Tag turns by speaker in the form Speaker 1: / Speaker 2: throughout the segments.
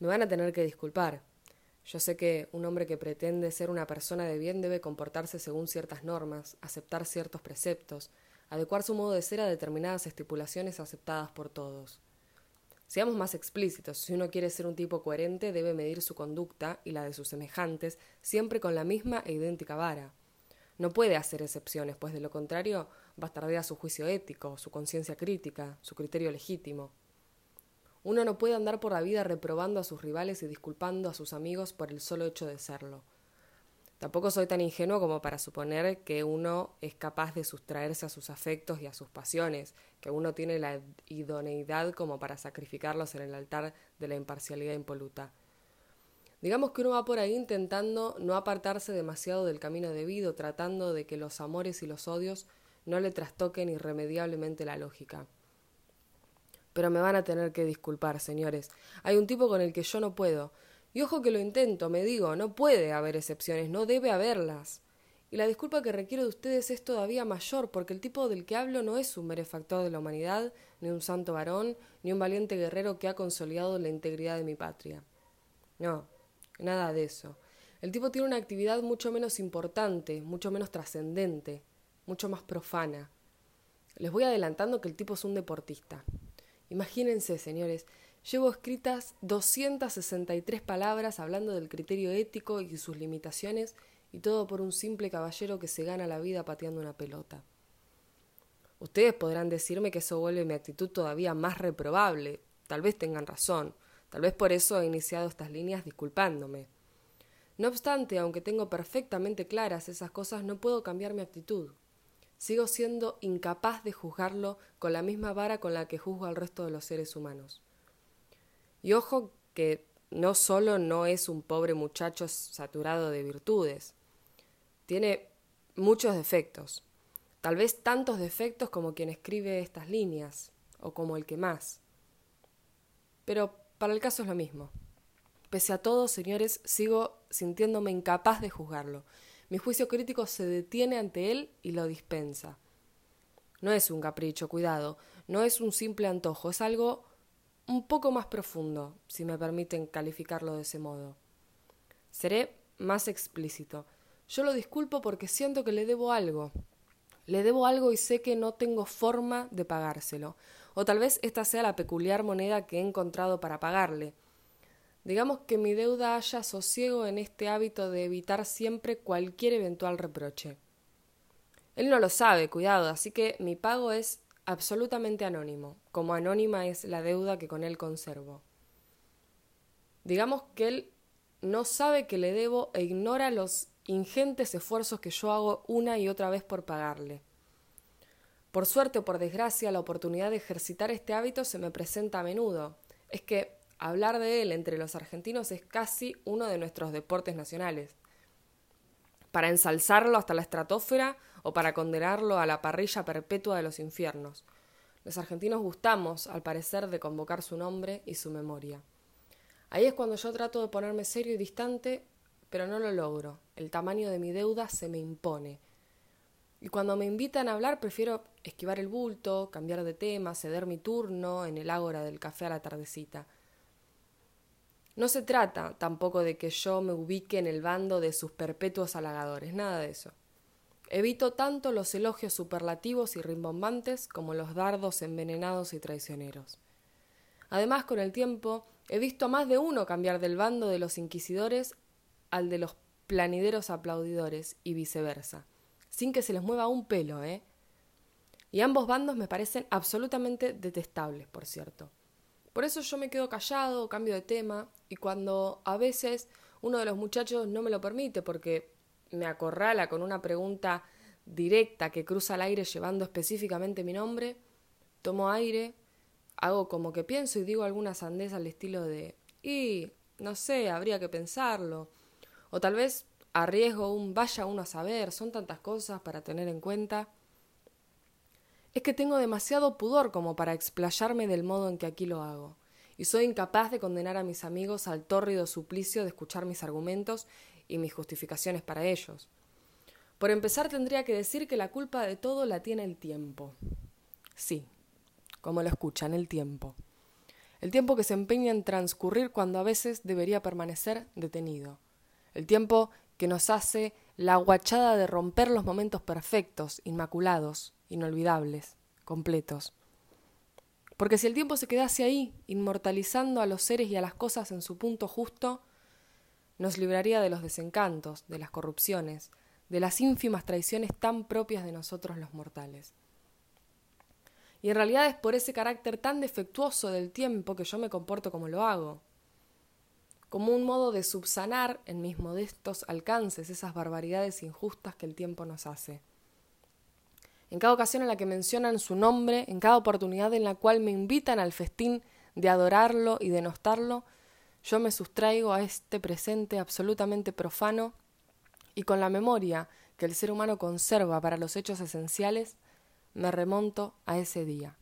Speaker 1: Me van a tener que disculpar. Yo sé que un hombre que pretende ser una persona de bien debe comportarse según ciertas normas, aceptar ciertos preceptos, adecuar su modo de ser a determinadas estipulaciones aceptadas por todos. Seamos más explícitos, si uno quiere ser un tipo coherente debe medir su conducta y la de sus semejantes siempre con la misma e idéntica vara. No puede hacer excepciones, pues de lo contrario bastardea su juicio ético, su conciencia crítica, su criterio legítimo. Uno no puede andar por la vida reprobando a sus rivales y disculpando a sus amigos por el solo hecho de serlo. Tampoco soy tan ingenuo como para suponer que uno es capaz de sustraerse a sus afectos y a sus pasiones, que uno tiene la idoneidad como para sacrificarlos en el altar de la imparcialidad impoluta. Digamos que uno va por ahí intentando no apartarse demasiado del camino debido, tratando de que los amores y los odios no le trastoquen irremediablemente la lógica. Pero me van a tener que disculpar, señores. Hay un tipo con el que yo no puedo. Y ojo que lo intento, me digo, no puede haber excepciones, no debe haberlas. Y la disculpa que requiero de ustedes es todavía mayor, porque el tipo del que hablo no es un benefactor de la humanidad, ni un santo varón, ni un valiente guerrero que ha consolidado la integridad de mi patria. No, nada de eso. El tipo tiene una actividad mucho menos importante, mucho menos trascendente, mucho más profana. Les voy adelantando que el tipo es un deportista. Imagínense, señores, Llevo escritas 263 palabras hablando del criterio ético y sus limitaciones, y todo por un simple caballero que se gana la vida pateando una pelota. Ustedes podrán decirme que eso vuelve mi actitud todavía más reprobable. Tal vez tengan razón. Tal vez por eso he iniciado estas líneas disculpándome. No obstante, aunque tengo perfectamente claras esas cosas, no puedo cambiar mi actitud. Sigo siendo incapaz de juzgarlo con la misma vara con la que juzgo al resto de los seres humanos. Y ojo que no solo no es un pobre muchacho saturado de virtudes, tiene muchos defectos, tal vez tantos defectos como quien escribe estas líneas, o como el que más. Pero para el caso es lo mismo. Pese a todo, señores, sigo sintiéndome incapaz de juzgarlo. Mi juicio crítico se detiene ante él y lo dispensa. No es un capricho, cuidado, no es un simple antojo, es algo un poco más profundo, si me permiten calificarlo de ese modo. Seré más explícito. Yo lo disculpo porque siento que le debo algo. Le debo algo y sé que no tengo forma de pagárselo. O tal vez esta sea la peculiar moneda que he encontrado para pagarle. Digamos que mi deuda haya sosiego en este hábito de evitar siempre cualquier eventual reproche. Él no lo sabe, cuidado, así que mi pago es absolutamente anónimo, como anónima es la deuda que con él conservo. Digamos que él no sabe que le debo e ignora los ingentes esfuerzos que yo hago una y otra vez por pagarle. Por suerte o por desgracia, la oportunidad de ejercitar este hábito se me presenta a menudo. Es que hablar de él entre los argentinos es casi uno de nuestros deportes nacionales. Para ensalzarlo hasta la estratosfera o para condenarlo a la parrilla perpetua de los infiernos. Los argentinos gustamos, al parecer, de convocar su nombre y su memoria. Ahí es cuando yo trato de ponerme serio y distante, pero no lo logro. El tamaño de mi deuda se me impone. Y cuando me invitan a hablar, prefiero esquivar el bulto, cambiar de tema, ceder mi turno en el ágora del café a la tardecita. No se trata tampoco de que yo me ubique en el bando de sus perpetuos halagadores, nada de eso. Evito tanto los elogios superlativos y rimbombantes como los dardos envenenados y traicioneros. Además, con el tiempo, he visto a más de uno cambiar del bando de los inquisidores al de los planideros aplaudidores y viceversa, sin que se les mueva un pelo, ¿eh? Y ambos bandos me parecen absolutamente detestables, por cierto. Por eso yo me quedo callado, cambio de tema, y cuando a veces uno de los muchachos no me lo permite porque me acorrala con una pregunta directa que cruza el aire llevando específicamente mi nombre, tomo aire, hago como que pienso y digo alguna sandez al estilo de y no sé, habría que pensarlo. O tal vez arriesgo un vaya uno a saber, son tantas cosas para tener en cuenta. Es que tengo demasiado pudor como para explayarme del modo en que aquí lo hago, y soy incapaz de condenar a mis amigos al tórrido suplicio de escuchar mis argumentos y mis justificaciones para ellos. Por empezar tendría que decir que la culpa de todo la tiene el tiempo. Sí, como lo escuchan, el tiempo. el tiempo que se empeña en transcurrir cuando a veces debería permanecer detenido, el tiempo que nos hace la aguachada de romper los momentos perfectos, inmaculados, inolvidables, completos. Porque si el tiempo se quedase ahí, inmortalizando a los seres y a las cosas en su punto justo, nos libraría de los desencantos, de las corrupciones, de las ínfimas traiciones tan propias de nosotros los mortales. Y en realidad es por ese carácter tan defectuoso del tiempo que yo me comporto como lo hago, como un modo de subsanar en mis modestos alcances esas barbaridades injustas que el tiempo nos hace. En cada ocasión en la que mencionan su nombre, en cada oportunidad en la cual me invitan al festín de adorarlo y denostarlo, yo me sustraigo a este presente absolutamente profano y con la memoria que el ser humano conserva para los hechos esenciales, me remonto a ese día,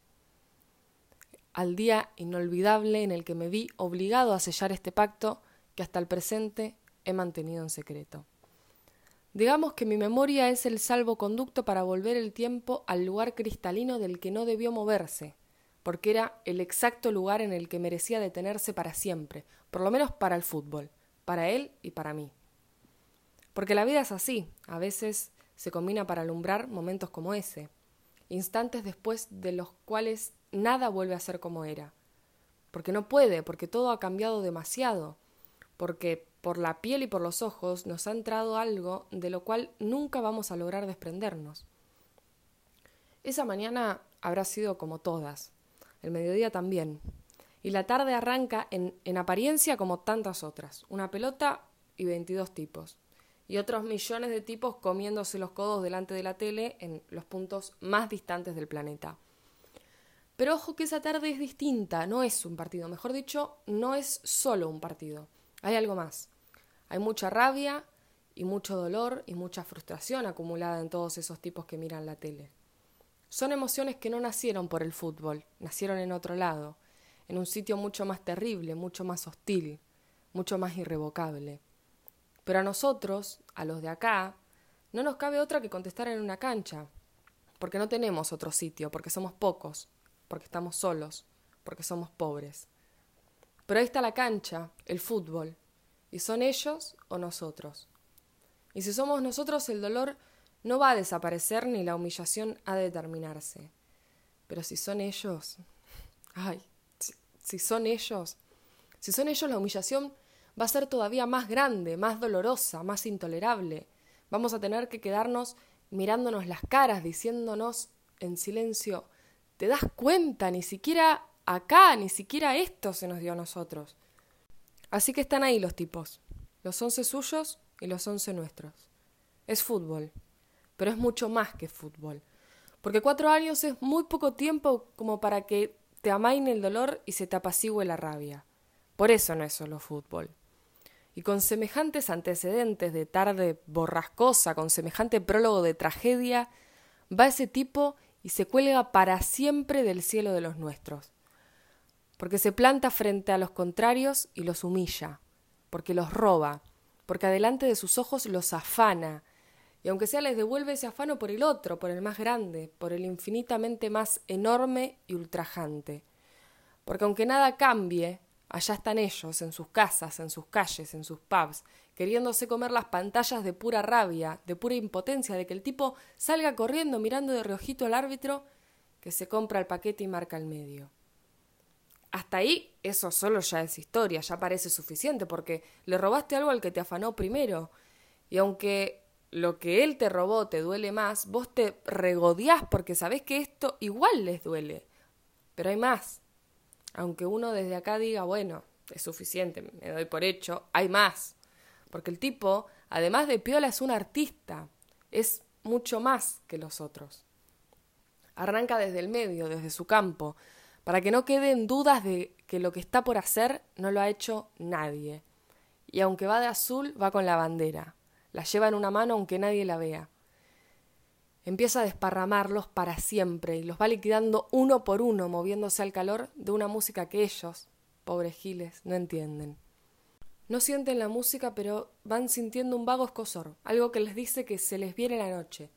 Speaker 1: al día inolvidable en el que me vi obligado a sellar este pacto que hasta el presente he mantenido en secreto. Digamos que mi memoria es el salvoconducto para volver el tiempo al lugar cristalino del que no debió moverse, porque era el exacto lugar en el que merecía detenerse para siempre, por lo menos para el fútbol, para él y para mí. Porque la vida es así, a veces se combina para alumbrar momentos como ese, instantes después de los cuales nada vuelve a ser como era. Porque no puede, porque todo ha cambiado demasiado, porque por la piel y por los ojos nos ha entrado algo de lo cual nunca vamos a lograr desprendernos. Esa mañana habrá sido como todas, el mediodía también, y la tarde arranca en, en apariencia como tantas otras, una pelota y veintidós tipos y otros millones de tipos comiéndose los codos delante de la tele en los puntos más distantes del planeta. Pero ojo que esa tarde es distinta, no es un partido, mejor dicho, no es solo un partido, hay algo más. Hay mucha rabia y mucho dolor y mucha frustración acumulada en todos esos tipos que miran la tele. Son emociones que no nacieron por el fútbol, nacieron en otro lado, en un sitio mucho más terrible, mucho más hostil, mucho más irrevocable. Pero a nosotros, a los de acá, no nos cabe otra que contestar en una cancha, porque no tenemos otro sitio, porque somos pocos, porque estamos solos, porque somos pobres. Pero ahí está la cancha, el fútbol, y son ellos o nosotros. Y si somos nosotros, el dolor no va a desaparecer ni la humillación ha de terminarse. Pero si son ellos, ay, si, si son ellos, si son ellos la humillación va a ser todavía más grande, más dolorosa, más intolerable. Vamos a tener que quedarnos mirándonos las caras, diciéndonos en silencio, ¿te das cuenta? Ni siquiera acá, ni siquiera esto se nos dio a nosotros. Así que están ahí los tipos, los once suyos y los once nuestros. Es fútbol, pero es mucho más que fútbol, porque cuatro años es muy poco tiempo como para que te amaine el dolor y se te apacigüe la rabia. Por eso no es solo fútbol y con semejantes antecedentes de tarde borrascosa, con semejante prólogo de tragedia, va ese tipo y se cuelga para siempre del cielo de los nuestros, porque se planta frente a los contrarios y los humilla, porque los roba, porque adelante de sus ojos los afana, y aunque sea les devuelve ese afano por el otro, por el más grande, por el infinitamente más enorme y ultrajante. Porque aunque nada cambie, Allá están ellos, en sus casas, en sus calles, en sus pubs, queriéndose comer las pantallas de pura rabia, de pura impotencia, de que el tipo salga corriendo mirando de reojito al árbitro que se compra el paquete y marca el medio. Hasta ahí eso solo ya es historia, ya parece suficiente, porque le robaste algo al que te afanó primero. Y aunque lo que él te robó te duele más, vos te regodeás porque sabés que esto igual les duele. Pero hay más aunque uno desde acá diga, bueno, es suficiente, me doy por hecho, hay más. Porque el tipo, además de piola, es un artista, es mucho más que los otros. Arranca desde el medio, desde su campo, para que no queden dudas de que lo que está por hacer no lo ha hecho nadie. Y aunque va de azul, va con la bandera. La lleva en una mano aunque nadie la vea empieza a desparramarlos para siempre y los va liquidando uno por uno, moviéndose al calor de una música que ellos, pobres giles, no entienden. No sienten la música, pero van sintiendo un vago escosor, algo que les dice que se les viene la noche.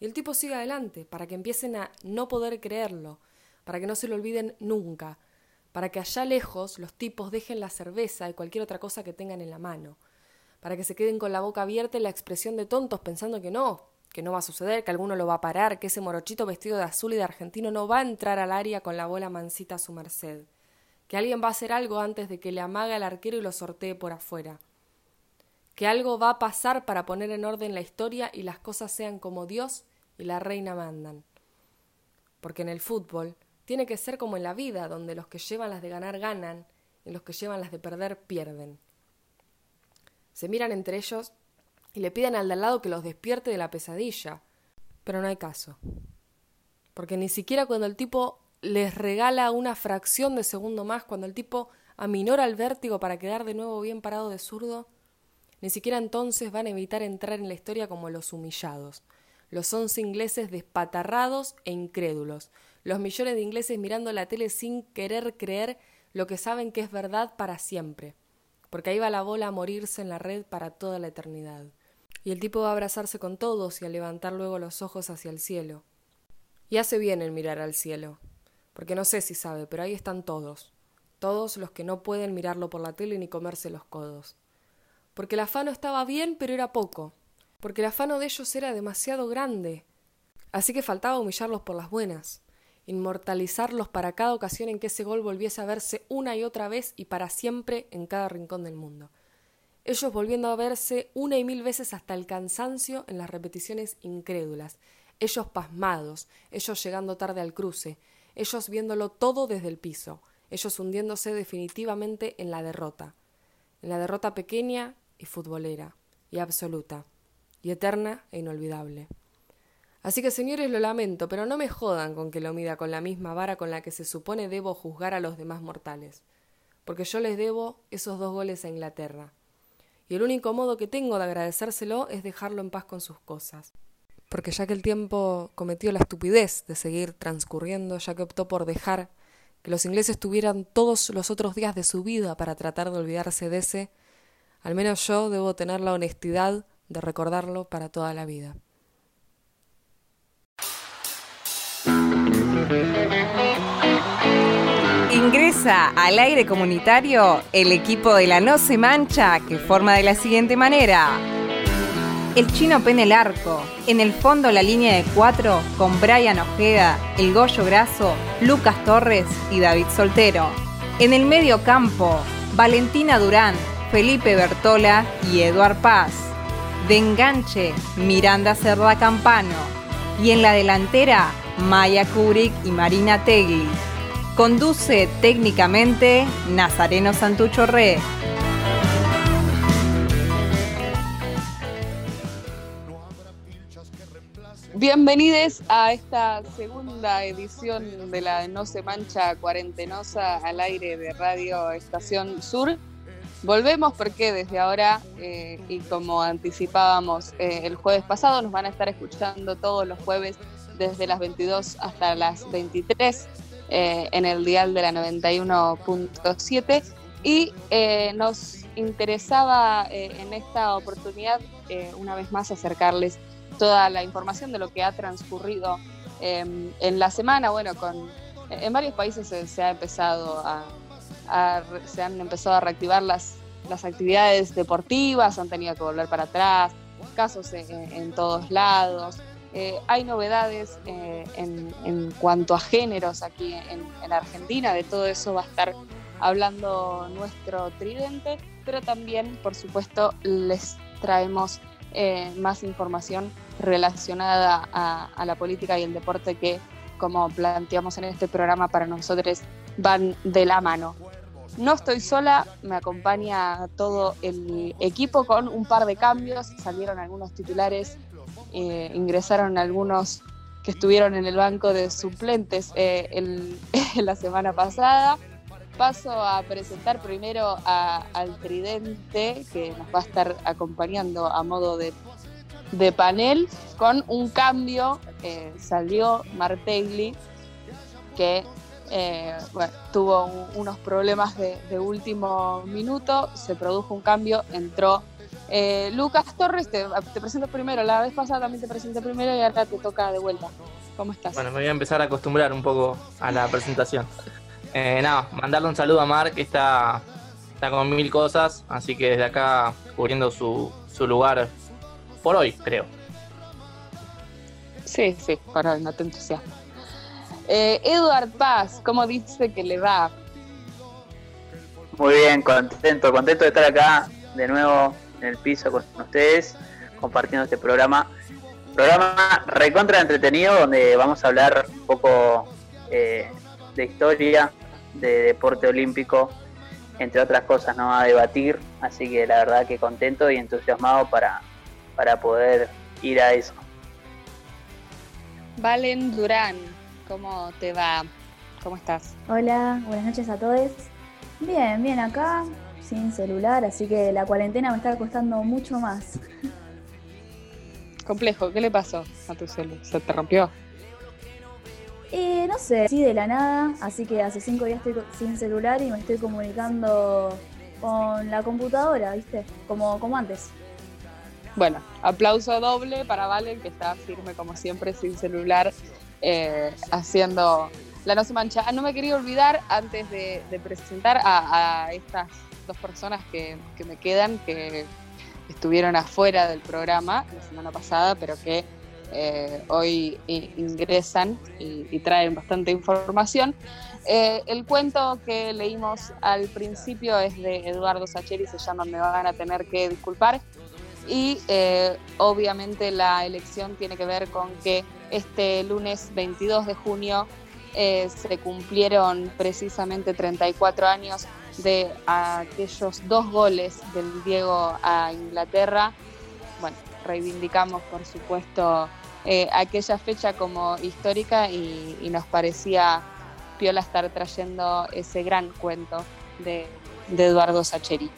Speaker 1: Y el tipo sigue adelante, para que empiecen a no poder creerlo, para que no se lo olviden nunca, para que allá lejos los tipos dejen la cerveza y cualquier otra cosa que tengan en la mano, para que se queden con la boca abierta y la expresión de tontos pensando que no, que no va a suceder, que alguno lo va a parar, que ese morochito vestido de azul y de argentino no va a entrar al área con la bola mansita a su merced, que alguien va a hacer algo antes de que le amague al arquero y lo sortee por afuera, que algo va a pasar para poner en orden la historia y las cosas sean como Dios y la reina mandan. Porque en el fútbol tiene que ser como en la vida, donde los que llevan las de ganar ganan y los que llevan las de perder pierden. Se miran entre ellos y le piden al de al lado que los despierte de la pesadilla. Pero no hay caso. Porque ni siquiera cuando el tipo les regala una fracción de segundo más, cuando el tipo aminora el vértigo para quedar de nuevo bien parado de zurdo, ni siquiera entonces van a evitar entrar en la historia como los humillados, los once ingleses despatarrados e incrédulos, los millones de ingleses mirando la tele sin querer creer lo que saben que es verdad para siempre, porque ahí va la bola a morirse en la red para toda la eternidad. Y el tipo va a abrazarse con todos y a levantar luego los ojos hacia el cielo. Y hace bien el mirar al cielo, porque no sé si sabe, pero ahí están todos, todos los que no pueden mirarlo por la tele ni comerse los codos. Porque el afano estaba bien, pero era poco, porque el afano de ellos era demasiado grande. Así que faltaba humillarlos por las buenas, inmortalizarlos para cada ocasión en que ese gol volviese a verse una y otra vez y para siempre en cada rincón del mundo. Ellos volviendo a verse una y mil veces hasta el cansancio en las repeticiones incrédulas, ellos pasmados, ellos llegando tarde al cruce, ellos viéndolo todo desde el piso, ellos hundiéndose definitivamente en la derrota, en la derrota pequeña y futbolera, y absoluta, y eterna e inolvidable. Así que señores lo lamento, pero no me jodan con que lo mida con la misma vara con la que se supone debo juzgar a los demás mortales, porque yo les debo esos dos goles a Inglaterra, y el único modo que tengo de agradecérselo es dejarlo en paz con sus cosas. Porque ya que el tiempo cometió la estupidez de seguir transcurriendo, ya que optó por dejar que los ingleses tuvieran todos los otros días de su vida para tratar de olvidarse de ese, al menos yo debo tener la honestidad de recordarlo para toda la vida.
Speaker 2: Ingresa al aire comunitario el equipo de la No Se Mancha que forma de la siguiente manera. El chino pene el arco. En el fondo la línea de cuatro con Brian Ojeda, El Goyo Graso, Lucas Torres y David Soltero. En el medio campo, Valentina Durán, Felipe Bertola y Eduard Paz. De enganche, Miranda Cerda Campano. Y en la delantera, Maya Kurik y Marina Tegui. Conduce técnicamente Nazareno Santucho Re.
Speaker 3: Bienvenidos a esta segunda edición de la No se mancha cuarentenosa al aire de Radio Estación Sur. Volvemos porque desde ahora, eh, y como anticipábamos eh, el jueves pasado, nos van a estar escuchando todos los jueves desde las 22 hasta las 23 eh, en el dial de la 91.7 y eh, nos interesaba eh, en esta oportunidad una vez más acercarles toda la información de lo que ha transcurrido em, en la semana. Bueno, con, en varios países se, ha empezado se han empezado a reactivar las, las actividades deportivas, han tenido que volver para atrás, casos en todos lados. Eh, hay novedades eh, en, cuanto a géneros aquí en, Argentina, de todo eso va a estar hablando nuestro tridente, pero también, por supuesto, les traemos eh, más información relacionada a, la política y el deporte que, como planteamos en este programa, para nosotros van de la mano. No estoy sola, me acompaña todo el equipo con un par de cambios, salieron algunos titulares eh, ingresaron algunos que estuvieron en el banco de suplentes eh, la semana pasada. Paso a presentar primero al Tridente, que nos va a estar acompañando a modo de, panel, con un cambio. Eh, salió Martegli, que tuvo unos problemas de, de, último minuto, se produjo un cambio, entró eh, Lucas Torres, te, presento primero. La vez pasada también te presenté primero y ahora te toca de vuelta. ¿Cómo estás?
Speaker 4: Bueno, me voy a empezar a acostumbrar un poco a la presentación. Eh, nada, mandarle un saludo a Mar, que está, está con mil cosas, así que desde acá cubriendo su, su lugar por hoy, creo.
Speaker 3: Sí, sí, por hoy, no te entusiasmo. Eh, Eduard Paz, ¿cómo dice que le va?
Speaker 5: Muy bien, contento, contento de estar acá de nuevo en el piso con ustedes, compartiendo este programa. Programa recontra entretenido donde vamos a hablar un poco eh, de historia, de deporte olímpico, entre otras cosas, ¿no? A debatir. Así que la verdad que contento y entusiasmado para, para poder ir a eso.
Speaker 3: Valen Durán, ¿cómo te va? ¿Cómo estás?
Speaker 6: Hola, buenas noches a todos. Bien, bien acá, sin celular, así que la cuarentena me está costando mucho más.
Speaker 3: Complejo, ¿qué le pasó a tu celular? ¿Se te rompió?
Speaker 6: Eh, no sé, sí de la nada, así que hace cinco días estoy sin celular y me estoy comunicando con la computadora, ¿viste? Como, como antes.
Speaker 3: Bueno, aplauso doble para Valen, que está firme como siempre, sin celular, eh, haciendo la No Se Mancha. Ah, no me quería olvidar, antes de, presentar a, a, estas dos personas que, que me quedan, que estuvieron afuera del programa la semana pasada, pero que eh, hoy ingresan y, traen bastante información. Eh, el cuento que leímos al principio es de Eduardo Sacheri, se llama Me van a tener que disculpar. Y eh, obviamente la elección tiene que ver con que este lunes 22 de junio se cumplieron precisamente 34 años de aquellos dos goles del Diego a Inglaterra. Bueno, reivindicamos por supuesto eh, aquella fecha como histórica y, nos parecía piola estar trayendo ese gran cuento de, Eduardo Sacheri.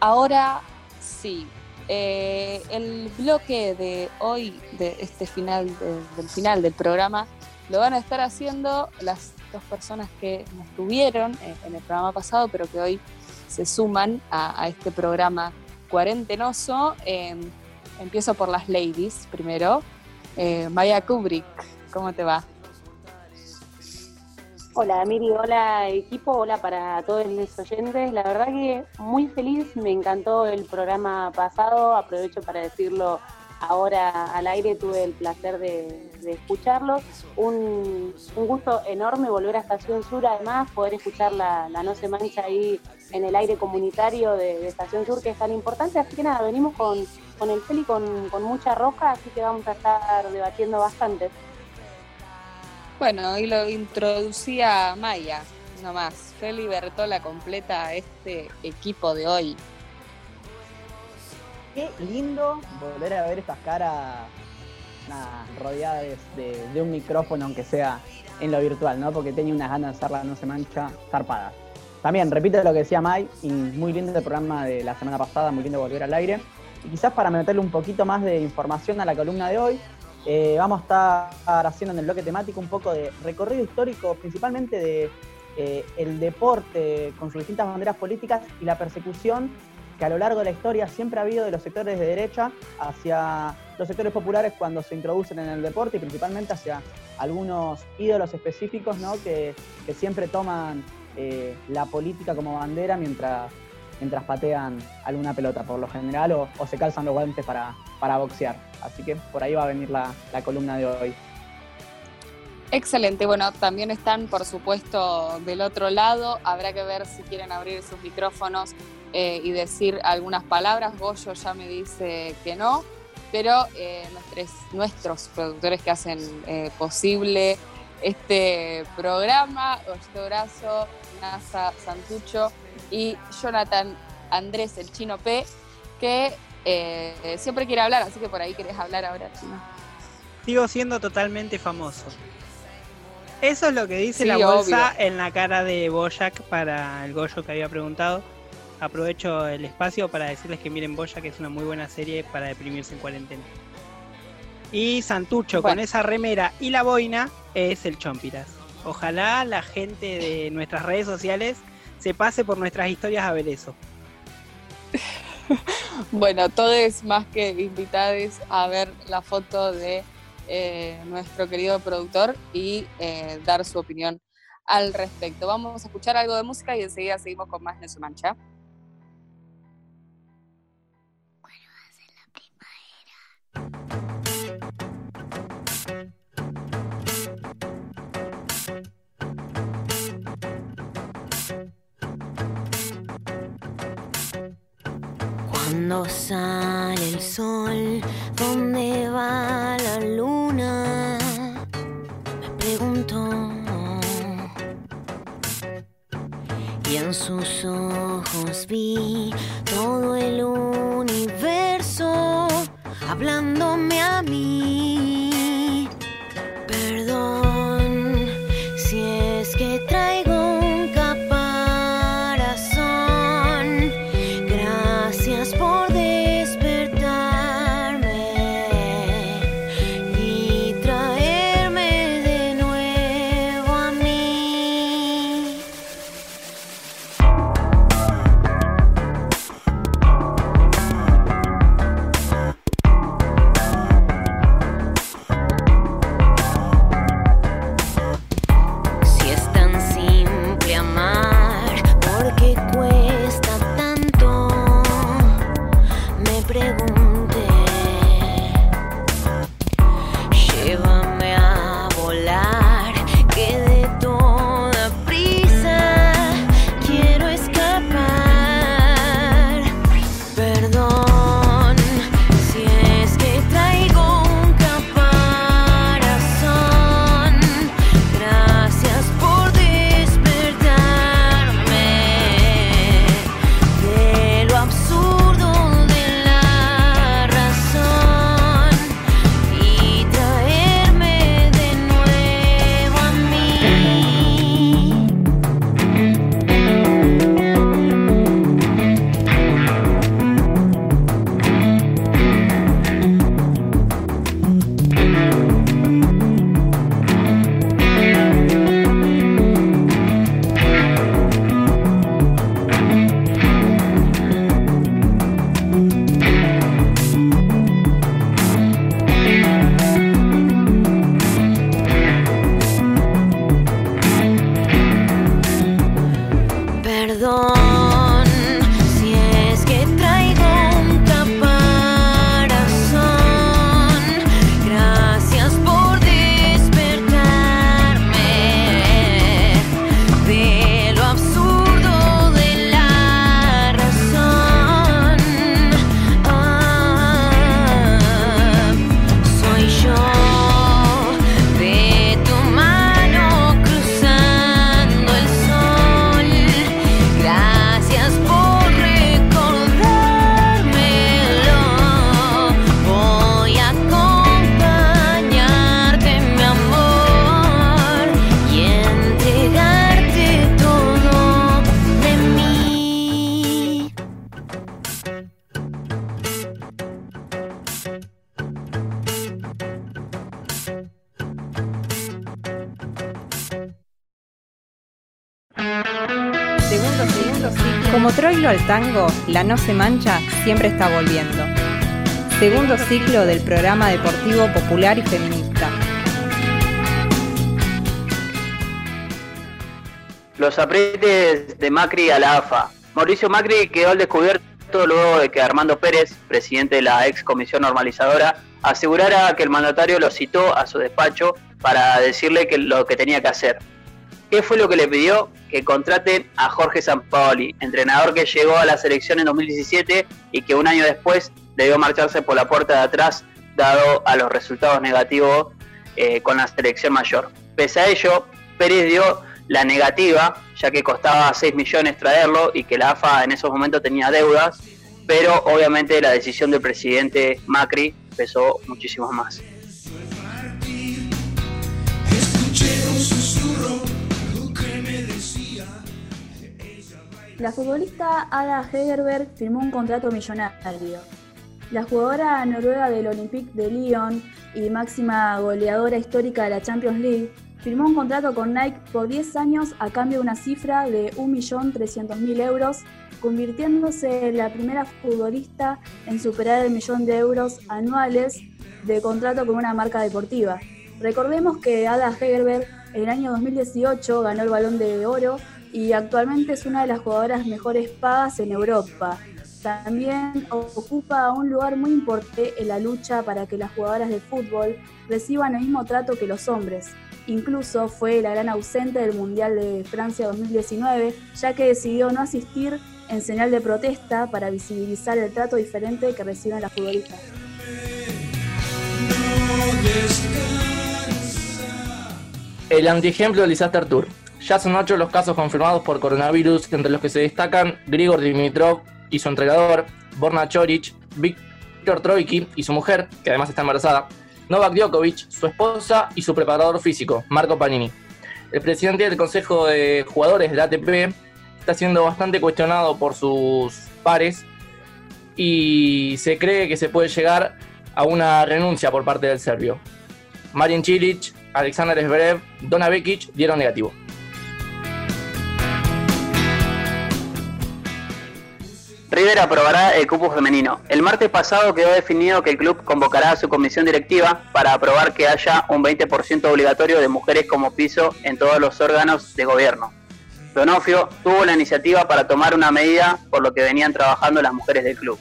Speaker 3: Ahora sí, eh, el bloque de hoy, de este final, del final del programa, lo van a estar haciendo las dos personas que estuvieron en el programa pasado, pero que hoy se suman a, este programa cuarentenoso. Em, empiezo por las ladies primero. Eh, Maya Kubrick, ¿cómo te va?
Speaker 7: Hola Miri, hola equipo, hola para todos los oyentes. La verdad que muy feliz, me encantó el programa pasado, aprovecho para decirlo ahora al aire, tuve el placer de, escucharlo. Un, gusto enorme volver a Estación Sur, además, poder escuchar la, No se mancha ahí en el aire comunitario de, Estación Sur, que es tan importante. Así que nada, venimos con, con el Feli con, con mucha roca, así que vamos a estar debatiendo bastante.
Speaker 3: Bueno, y lo introducía Maya, nomás. Feli Bertola completa este equipo de hoy.
Speaker 8: Qué lindo volver a ver estas caras rodeadas de, un micrófono, aunque sea en lo virtual, ¿no? Porque tenía unas ganas de hacerla no se mancha zarpada. También, repito lo que decía Mai, y muy lindo el programa de la semana pasada, muy lindo volver al aire. Y quizás para meterle un poquito más de información a la columna de hoy, eh, vamos a estar haciendo en el bloque temático un poco de recorrido histórico, principalmente de eh, el deporte con sus distintas banderas políticas y la persecución que a lo largo de la historia siempre ha habido de los sectores de derecha hacia los sectores populares cuando se introducen en el deporte y principalmente hacia algunos ídolos específicos ¿no? que, siempre toman eh, la política como bandera mientras mientras patean alguna pelota por lo general o, se calzan los guantes para, para, boxear. Así que por ahí va a venir la, columna de hoy.
Speaker 3: Excelente, bueno, también están por supuesto del otro lado, habrá que ver si quieren abrir sus micrófonos eh, y decir algunas palabras, Goyo ya me dice que no, pero eh, nuestros, nuestros productores que hacen eh, posible este programa, Ollito Brazo, NASA Santucho, y Jonathan Andrés, el chino P, que siempre quiere hablar, así que por ahí querés hablar ahora, chino.
Speaker 9: Sigo siendo totalmente famoso. Eso es lo que dice la bolsa en la cara de Boyac para el Goyo que había preguntado. Aprovecho el espacio para decirles que miren Boyac, que es una muy buena serie para deprimirse en cuarentena. Y Santucho con esa remera y la boina es el Chompiras. Ojalá la gente de nuestras redes sociales se pase por nuestras historias a ver eso.
Speaker 3: bueno, todos más que invitados a ver la foto de eh, nuestro querido productor y eh, dar su opinión al respecto. Vamos a escuchar algo de música y enseguida seguimos con más No se mancha.
Speaker 10: Cuando sale el sol, ¿dónde va la luna? Me pregunto. Y en sus ojos vi todo el
Speaker 2: tango, la no se mancha siempre está volviendo. Segundo ciclo del programa deportivo popular y feminista.
Speaker 5: Los aprietes de Macri a la AFA. Mauricio Macri quedó al descubierto luego de que Armando Pérez, presidente de la ex comisión normalizadora, asegurara que el mandatario lo citó a su despacho para decirle que lo que tenía que hacer. ¿Qué fue lo que le pidió? Que contraten a Jorge Sampaoli, entrenador que llegó a la selección en 2017 y que un año después debió marcharse por la puerta de atrás dado a los resultados negativos eh, con la selección mayor. Pese a ello, Pérez dio la negativa, ya que costaba 6 millones traerlo y que la AFA en esos momentos tenía deudas, pero obviamente la decisión del presidente Macri pesó muchísimo más.
Speaker 6: La futbolista Ada Hegerberg firmó un contrato millonario. La jugadora noruega del Olympique de Lyon y máxima goleadora histórica de la Champions League firmó un contrato con Nike por 10 años a cambio de una cifra de 1.300.000 euros, convirtiéndose en la primera futbolista en superar el millón de euros anuales de contrato con una marca deportiva. Recordemos que Ada Hegerberg En el año 2018 ganó el Balón de Oro y actualmente es una de las jugadoras mejores pagas en Europa. También ocupa un lugar muy importante en la lucha para que las jugadoras de fútbol reciban el mismo trato que los hombres. Incluso fue la gran ausente del Mundial de Francia 2019, ya que decidió no asistir en señal de protesta para visibilizar el trato diferente que reciben las futbolistas.
Speaker 4: El antiejemplo del Disaster Tour. Ya son ocho los casos confirmados por coronavirus, entre los que se destacan Grigor Dimitrov y su entrenador, Borna Choric, Víctor Troiki y su mujer, que además está embarazada, Novak Djokovic, su esposa y su preparador físico, Marco Panini. El presidente del Consejo de Jugadores del ATP está siendo bastante cuestionado por sus pares y se cree que se puede llegar a una renuncia por parte del serbio. Marin Cilic, Alexander Zverev, Dona Vekic dieron negativo.
Speaker 5: River aprobará el cupo femenino. El martes pasado quedó definido que el club convocará a su comisión directiva para aprobar que haya un 20% obligatorio de mujeres como piso en todos los órganos de gobierno. Donofrio tuvo la iniciativa para tomar una medida por lo que venían trabajando las mujeres del club.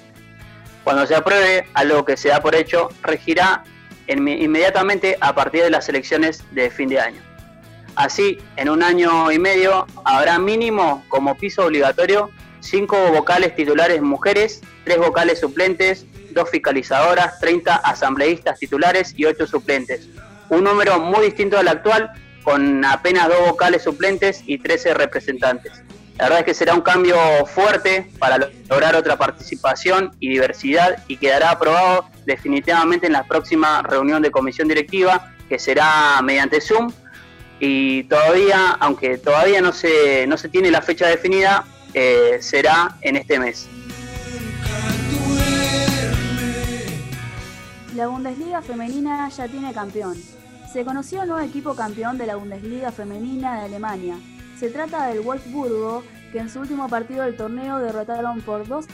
Speaker 5: Cuando se apruebe, algo que se da por hecho, regirá inmediatamente a partir de las elecciones de fin de año. Así, en un año y medio habrá mínimo como piso obligatorio cinco vocales titulares mujeres, tres vocales suplentes, dos fiscalizadoras, 30 asambleístas titulares y ocho suplentes. Un número muy distinto al actual, con apenas dos vocales suplentes y 13 representantes. La verdad es que será un cambio fuerte para lograr otra participación y diversidad y quedará aprobado definitivamente en la próxima reunión de comisión directiva que será mediante Zoom y todavía, aunque todavía no se, no se tiene la fecha definida, eh, será en este mes.
Speaker 6: La Bundesliga femenina ya tiene campeón. Se conoció el nuevo equipo campeón de la Bundesliga femenina de Alemania. Se trata del Wolfsburgo, que en su último partido del torneo derrotaron por 2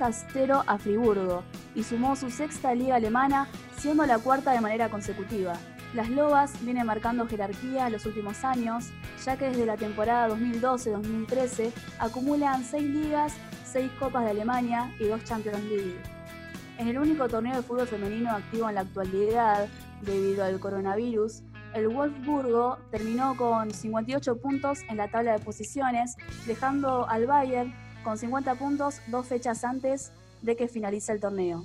Speaker 6: a 0 a Friburgo y sumó su sexta liga alemana, siendo la cuarta de manera consecutiva. Las Lobas vienen marcando jerarquía en los últimos años, ya que desde la temporada 2012-2013 acumulan 6 ligas, 6 Copas de Alemania y 2 Champions League. En el único torneo de fútbol femenino activo en la actualidad, debido al coronavirus, el Wolfsburgo terminó con 58 puntos en la tabla de posiciones, dejando al Bayern con 50 puntos dos fechas antes de que finalice el torneo.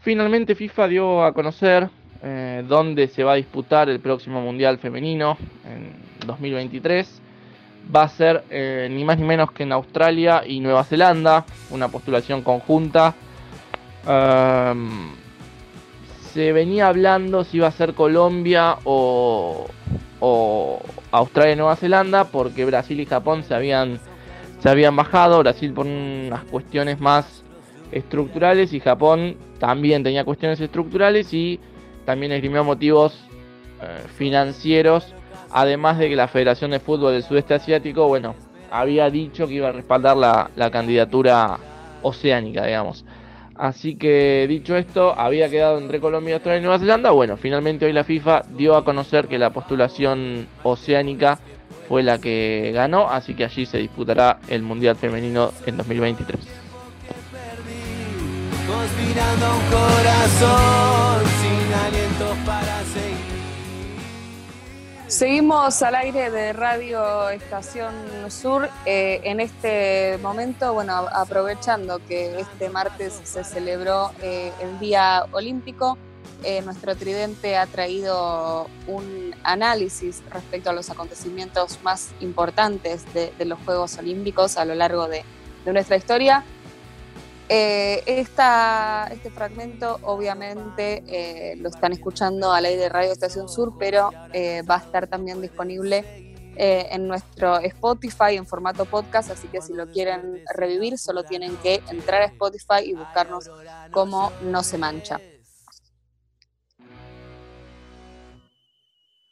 Speaker 4: Finalmente FIFA dio a conocer eh, dónde se va a disputar el próximo Mundial Femenino en 2023 va a ser eh, ni más ni menos que en Australia y Nueva Zelanda, una postulación conjunta. se venía hablando si iba a ser Colombia o, Australia y Nueva Zelanda, porque Brasil y Japón se habían, se habían bajado, Brasil por unas cuestiones más estructurales y Japón también tenía cuestiones estructurales y también esgrimió motivos eh, financieros Además de que la Federación de Fútbol del Sudeste Asiático, bueno, había dicho que iba a respaldar la, candidatura oceánica, digamos. Así que dicho esto, había quedado entre Colombia, Australia y Nueva Zelanda. Bueno, finalmente hoy la FIFA dio a conocer que la postulación oceánica fue la que ganó, así que allí se disputará el Mundial Femenino en 2023. Un corazón sin
Speaker 3: para Seguimos al aire de Radio Estación Sur. Eh, en este momento, bueno, aprovechando que este martes se celebró eh, el Día Olímpico, eh, nuestro tridente ha traído un análisis respecto a los acontecimientos más importantes de, los Juegos Olímpicos a lo largo de nuestra historia. Eh, este fragmento obviamente eh, lo están escuchando a la de Radio Estación Sur, pero eh, va a estar también disponible en nuestro Spotify en formato podcast, así que si lo quieren revivir solo tienen que entrar a Spotify y buscarnos como No se mancha.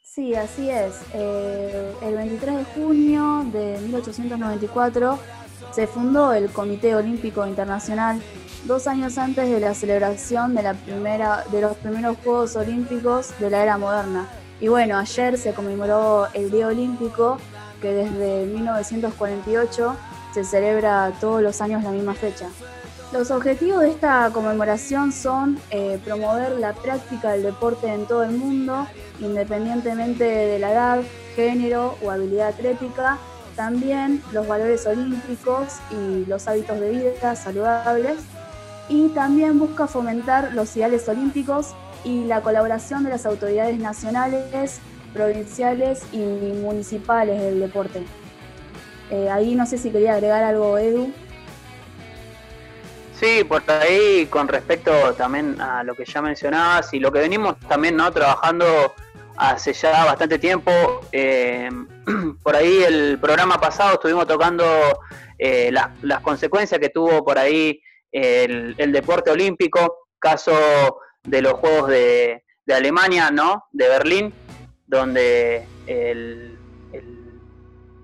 Speaker 6: Sí, así es. el 23 de junio de 1894 se fundó el Comité Olímpico Internacional dos años antes de la celebración de, la primera, de los primeros Juegos Olímpicos de la era moderna. Y bueno, ayer se conmemoró el Día Olímpico, que desde 1948 se celebra todos los años la misma fecha. Los objetivos de esta conmemoración son eh, promover la práctica del deporte en todo el mundo, independientemente de la edad, género o habilidad atlética, también los valores olímpicos y los hábitos de vida saludables, y también busca fomentar los ideales olímpicos y la colaboración de las autoridades nacionales, provinciales y municipales del deporte. Eh, ahí no sé si quería agregar algo, Edu.
Speaker 5: Sí, por ahí con respecto también a lo que ya mencionabas y lo que venimos también no trabajando hace ya bastante tiempo. Eh, por ahí el programa pasado estuvimos tocando eh, las, consecuencias que tuvo por ahí el, deporte olímpico, caso de los Juegos de, Alemania, ¿no? De Berlín, donde el,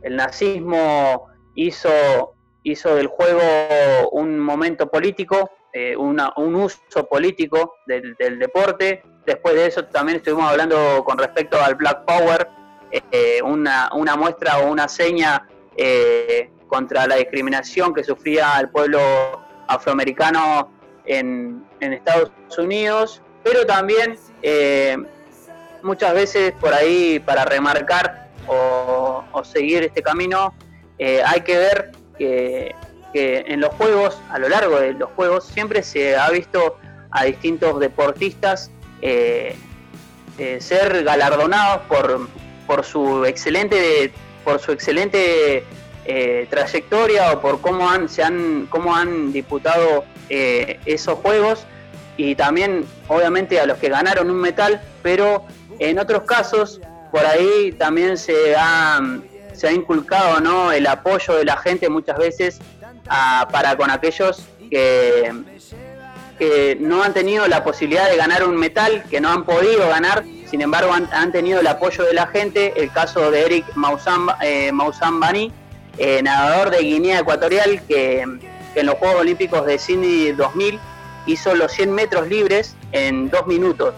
Speaker 5: el nazismo hizo hizo del juego un momento político, eh, un uso político del, deporte. Después de eso también estuvimos hablando con respecto al Black Power, eh, una, muestra o una seña eh, contra la discriminación que sufría el pueblo afroamericano en, Estados Unidos, pero también muchas veces por ahí para remarcar o, o seguir este camino hay que ver que, en los juegos, a lo largo de los juegos, siempre se ha visto a distintos deportistas eh, eh, ser galardonados por, por su excelente por su excelente eh, trayectoria o por cómo han se han cómo han disputado esos juegos y también obviamente a los que ganaron un metal pero en otros casos por ahí también se han se ha inculcado ¿no? el apoyo de la gente muchas veces para con aquellos que, que no han tenido la posibilidad de ganar un metal, que no han podido ganar, sin embargo han, tenido el apoyo de la gente. El caso de Eric Mausambani, eh, eh, nadador de Guinea Ecuatorial, que, en los Juegos Olímpicos de Sydney 2000 hizo los 100 metros libres en dos minutos.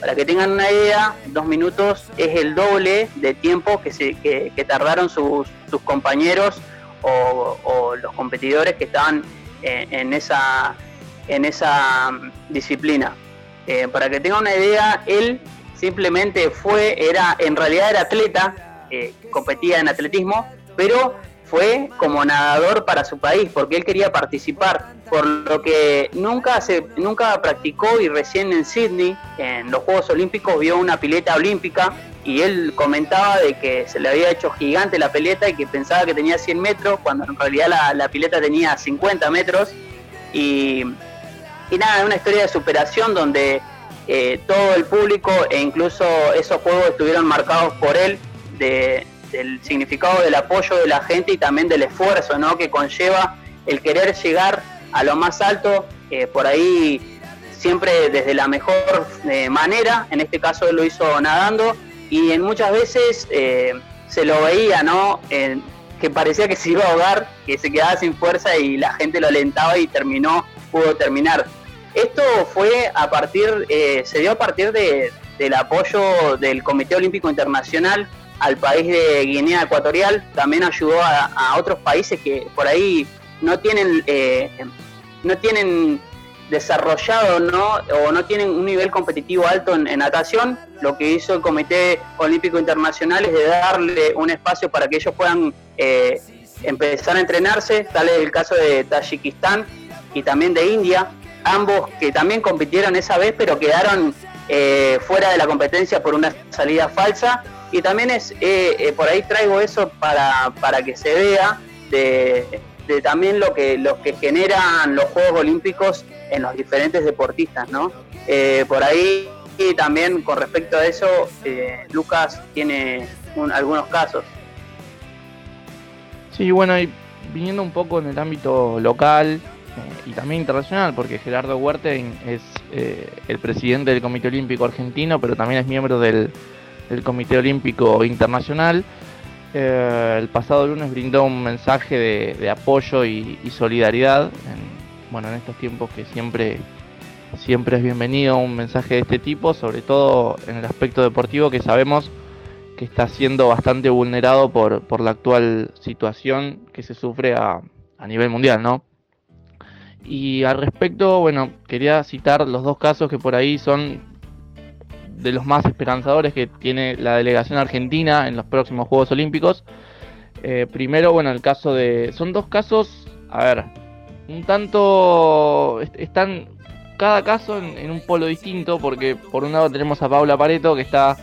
Speaker 5: Para que tengan una idea, dos minutos es el doble de tiempo que, se, que, tardaron sus, compañeros o, los competidores que estaban en, esa, en esa mm, disciplina. Eh, para que tengan una idea, él simplemente fue, era, en realidad era atleta, eh, competía en atletismo, pero fue como nadador para su país, porque él quería participar, por lo que nunca se, nunca practicó y recién en Sydney, en los Juegos Olímpicos, vio una pileta olímpica y él comentaba de que se le había hecho gigante la pileta y que pensaba que tenía 100 metros, cuando en realidad la, pileta tenía 50 metros. Y, y nada, una historia de superación donde eh, todo el público e incluso esos juegos estuvieron marcados por él de, del significado del apoyo de la gente y también del esfuerzo ¿no? que conlleva el querer llegar a lo más alto, eh, por ahí siempre desde la mejor eh, manera, en este caso él lo hizo nadando y en muchas veces eh, se lo veía, ¿no? que parecía que se iba a ahogar, que se quedaba sin fuerza y la gente lo alentaba y terminó, pudo terminar. Esto fue a partir, se dio a partir de, del apoyo del Comité Olímpico Internacional al país de Guinea Ecuatorial, también ayudó a, otros países que por ahí no tienen, eh, no tienen desarrollado ¿no? o no tienen un nivel competitivo alto en, natación. Lo que hizo el Comité Olímpico Internacional es de darle un espacio para que ellos puedan eh, empezar a entrenarse, tal es el caso de Tayikistán y también de India, ambos que también compitieron esa vez pero quedaron eh, fuera de la competencia por una salida falsa y también es, eh, eh, por ahí traigo eso para, para que se vea de, también lo que, los que generan los Juegos Olímpicos en los diferentes deportistas, ¿no? Eh, por ahí y también con respecto a eso, Lucas tiene algunos casos.
Speaker 4: Sí, bueno, y viniendo un poco en el ámbito local y también internacional, porque Gerardo Huerten es el presidente del Comité Olímpico Argentino, pero también es miembro del del Comité Olímpico Internacional. Eh, el pasado lunes brindó un mensaje de, apoyo y, solidaridad bueno, en estos tiempos que siempre, siempre es bienvenido un mensaje de este tipo, sobre todo en el aspecto deportivo que sabemos que está siendo bastante vulnerado por, por la actual situación que se sufre a, a nivel mundial, ¿no? Y al respecto, bueno, quería citar los dos casos que por ahí son de los más esperanzadores que tiene la delegación argentina en los próximos Juegos Olímpicos. Eh, primero, bueno, el caso de... Son dos casos, a ver, un tanto... Están cada caso en, un polo distinto porque por un lado tenemos a Paula Pareto que está,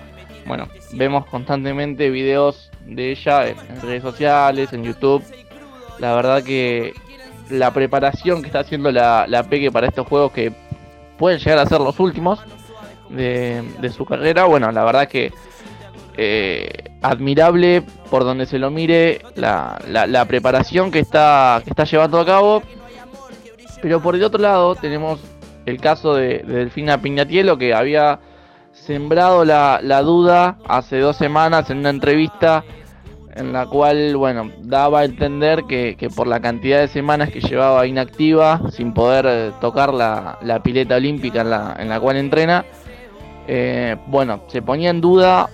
Speaker 4: bueno, vemos constantemente videos de ella en redes sociales, en YouTube. La verdad que la preparación que está haciendo la, la Peque para estos juegos que pueden llegar a ser los últimos de, su carrera, bueno, la verdad que eh, admirable por donde se lo mire la, la, preparación que está, que está llevando a cabo. Pero por el otro lado tenemos el caso de, de Delfina Piñatielo que había sembrado la, la duda hace dos semanas en una entrevista en la cual, bueno, daba a entender que, por la cantidad de semanas que llevaba inactiva, sin poder eh, tocar la, pileta olímpica en la, en la cual entrena, eh, bueno, se ponía en duda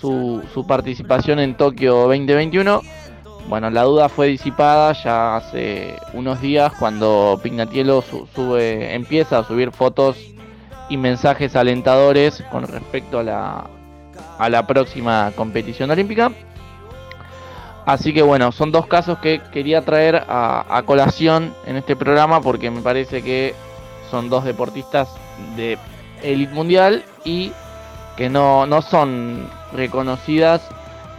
Speaker 4: su, su, participación en Tokio 2021. Bueno, la duda fue disipada ya hace unos días cuando Pignatielo sube, empieza a subir fotos y mensajes alentadores con respecto a la, a la próxima competición olímpica. Así que bueno, son dos casos que quería traer a, colación en este programa porque me parece que son dos deportistas de élite mundial y que no, no son reconocidas.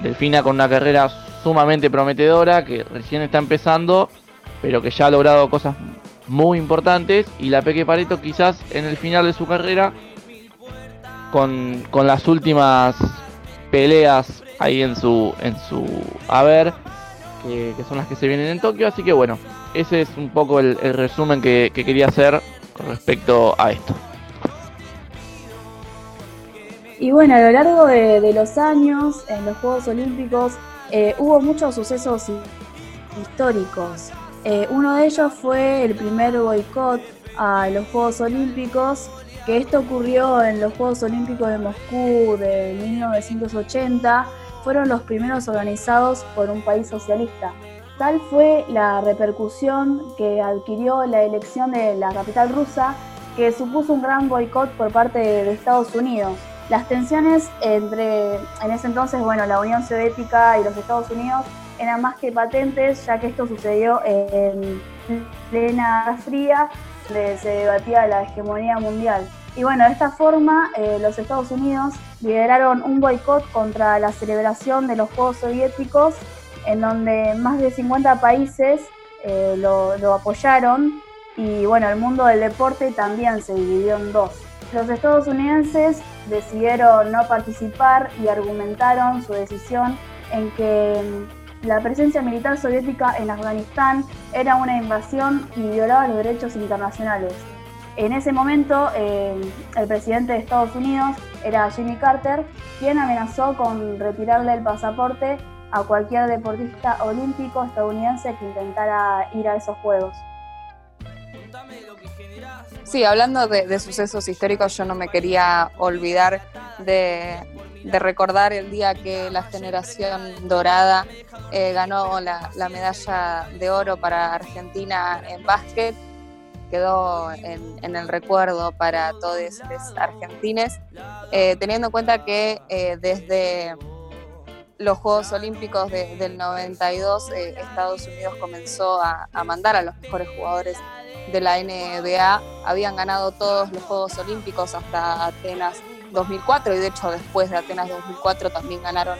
Speaker 4: Delfina con una carrera sumamente prometedora que recién está empezando, pero que ya ha logrado cosas muy importantes. Y la Peque Pareto quizás en el final de su carrera, con, con las últimas peleas ahí en su, en su haber, que, son las que se vienen en Tokio. Así que bueno, ese es un poco el, resumen que, quería hacer con respecto a esto.
Speaker 6: Y bueno, a lo largo de, los años, en los Juegos Olímpicos, eh, hubo muchos sucesos históricos. Eh, uno de ellos fue el primer boicot a los Juegos Olímpicos que esto ocurrió en los Juegos Olímpicos de Moscú de 1980, fueron los primeros organizados por un país socialista. Tal fue la repercusión que adquirió la elección de la capital rusa, que supuso un gran boicot por parte de Estados Unidos. Las tensiones entre, en ese entonces, bueno, la Unión Soviética y los Estados Unidos eran más que patentes, ya que esto sucedió en plena Fría donde se debatía la hegemonía mundial. Y bueno, de esta forma eh, los Estados Unidos lideraron un boicot contra la celebración de los Juegos Soviéticos, en donde más de 50 países eh, lo, lo apoyaron y bueno, el mundo del deporte también se dividió en dos. Los estadounidenses decidieron no participar y argumentaron su decisión en que la presencia militar soviética en Afganistán era una invasión y violaba los derechos internacionales. En ese momento, eh, el presidente de Estados Unidos era Jimmy Carter, quien amenazó con retirarle el pasaporte a cualquier deportista olímpico estadounidense que intentara ir a esos Juegos.
Speaker 3: Sí, hablando de, sucesos históricos, yo no me quería olvidar de, recordar el día que la generación dorada eh, ganó la, medalla de oro para Argentina en básquet. Quedó en, el recuerdo para todos los argentines, eh, teniendo en cuenta que eh, desde los Juegos Olímpicos del 92 Estados Unidos comenzó a mandar a los mejores jugadores de la NBA habían ganado todos los Juegos Olímpicos hasta Atenas 2004 y de hecho después de Atenas 2004 también ganaron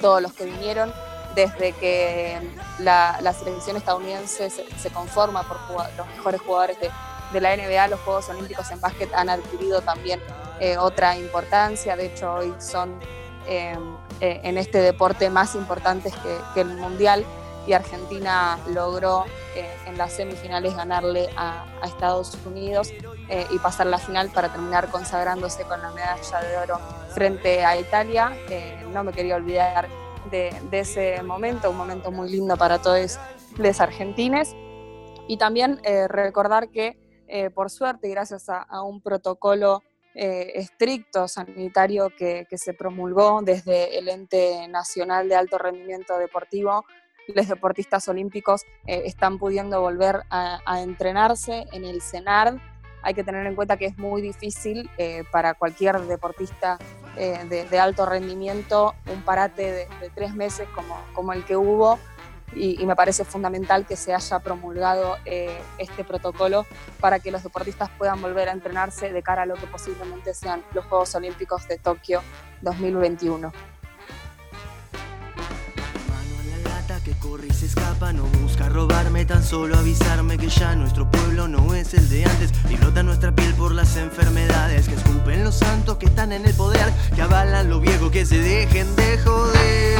Speaker 3: todos los que vinieron. Desde que la, selección estadounidense se, conforma por los mejores jugadores de, la NBA, los Juegos Olímpicos en básquet han adquirido también eh, otra importancia. De hecho, hoy son eh, eh, en este deporte más importantes que el Mundial y Argentina logró eh, en las semifinales ganarle a, Estados Unidos eh, y pasar la final para terminar consagrándose con la medalla de oro frente a Italia. Eh, no me quería olvidar de, ese momento, un momento muy lindo para todos los argentines. Y también recordar que, por suerte, y gracias a, un protocolo estricto sanitario que, se promulgó desde el ente nacional de alto rendimiento deportivo, los deportistas olímpicos están pudiendo volver a, a, entrenarse en el CENARD hay que tener en cuenta que es muy difícil eh, para cualquier deportista eh, de, alto rendimiento un parate de, tres meses como, el que hubo y, me parece fundamental que se haya promulgado eh, este protocolo para que los deportistas puedan volver a entrenarse de cara a lo que posiblemente sean los Juegos Olímpicos de Tokio 2021.
Speaker 11: Que corre y se escapa, no busca robarme, tan solo avisarme que ya nuestro pueblo no es el de antes y brota nuestra piel por las enfermedades que escupen los santos que están en el poder, que avalan lo viejo, que se dejen de joder.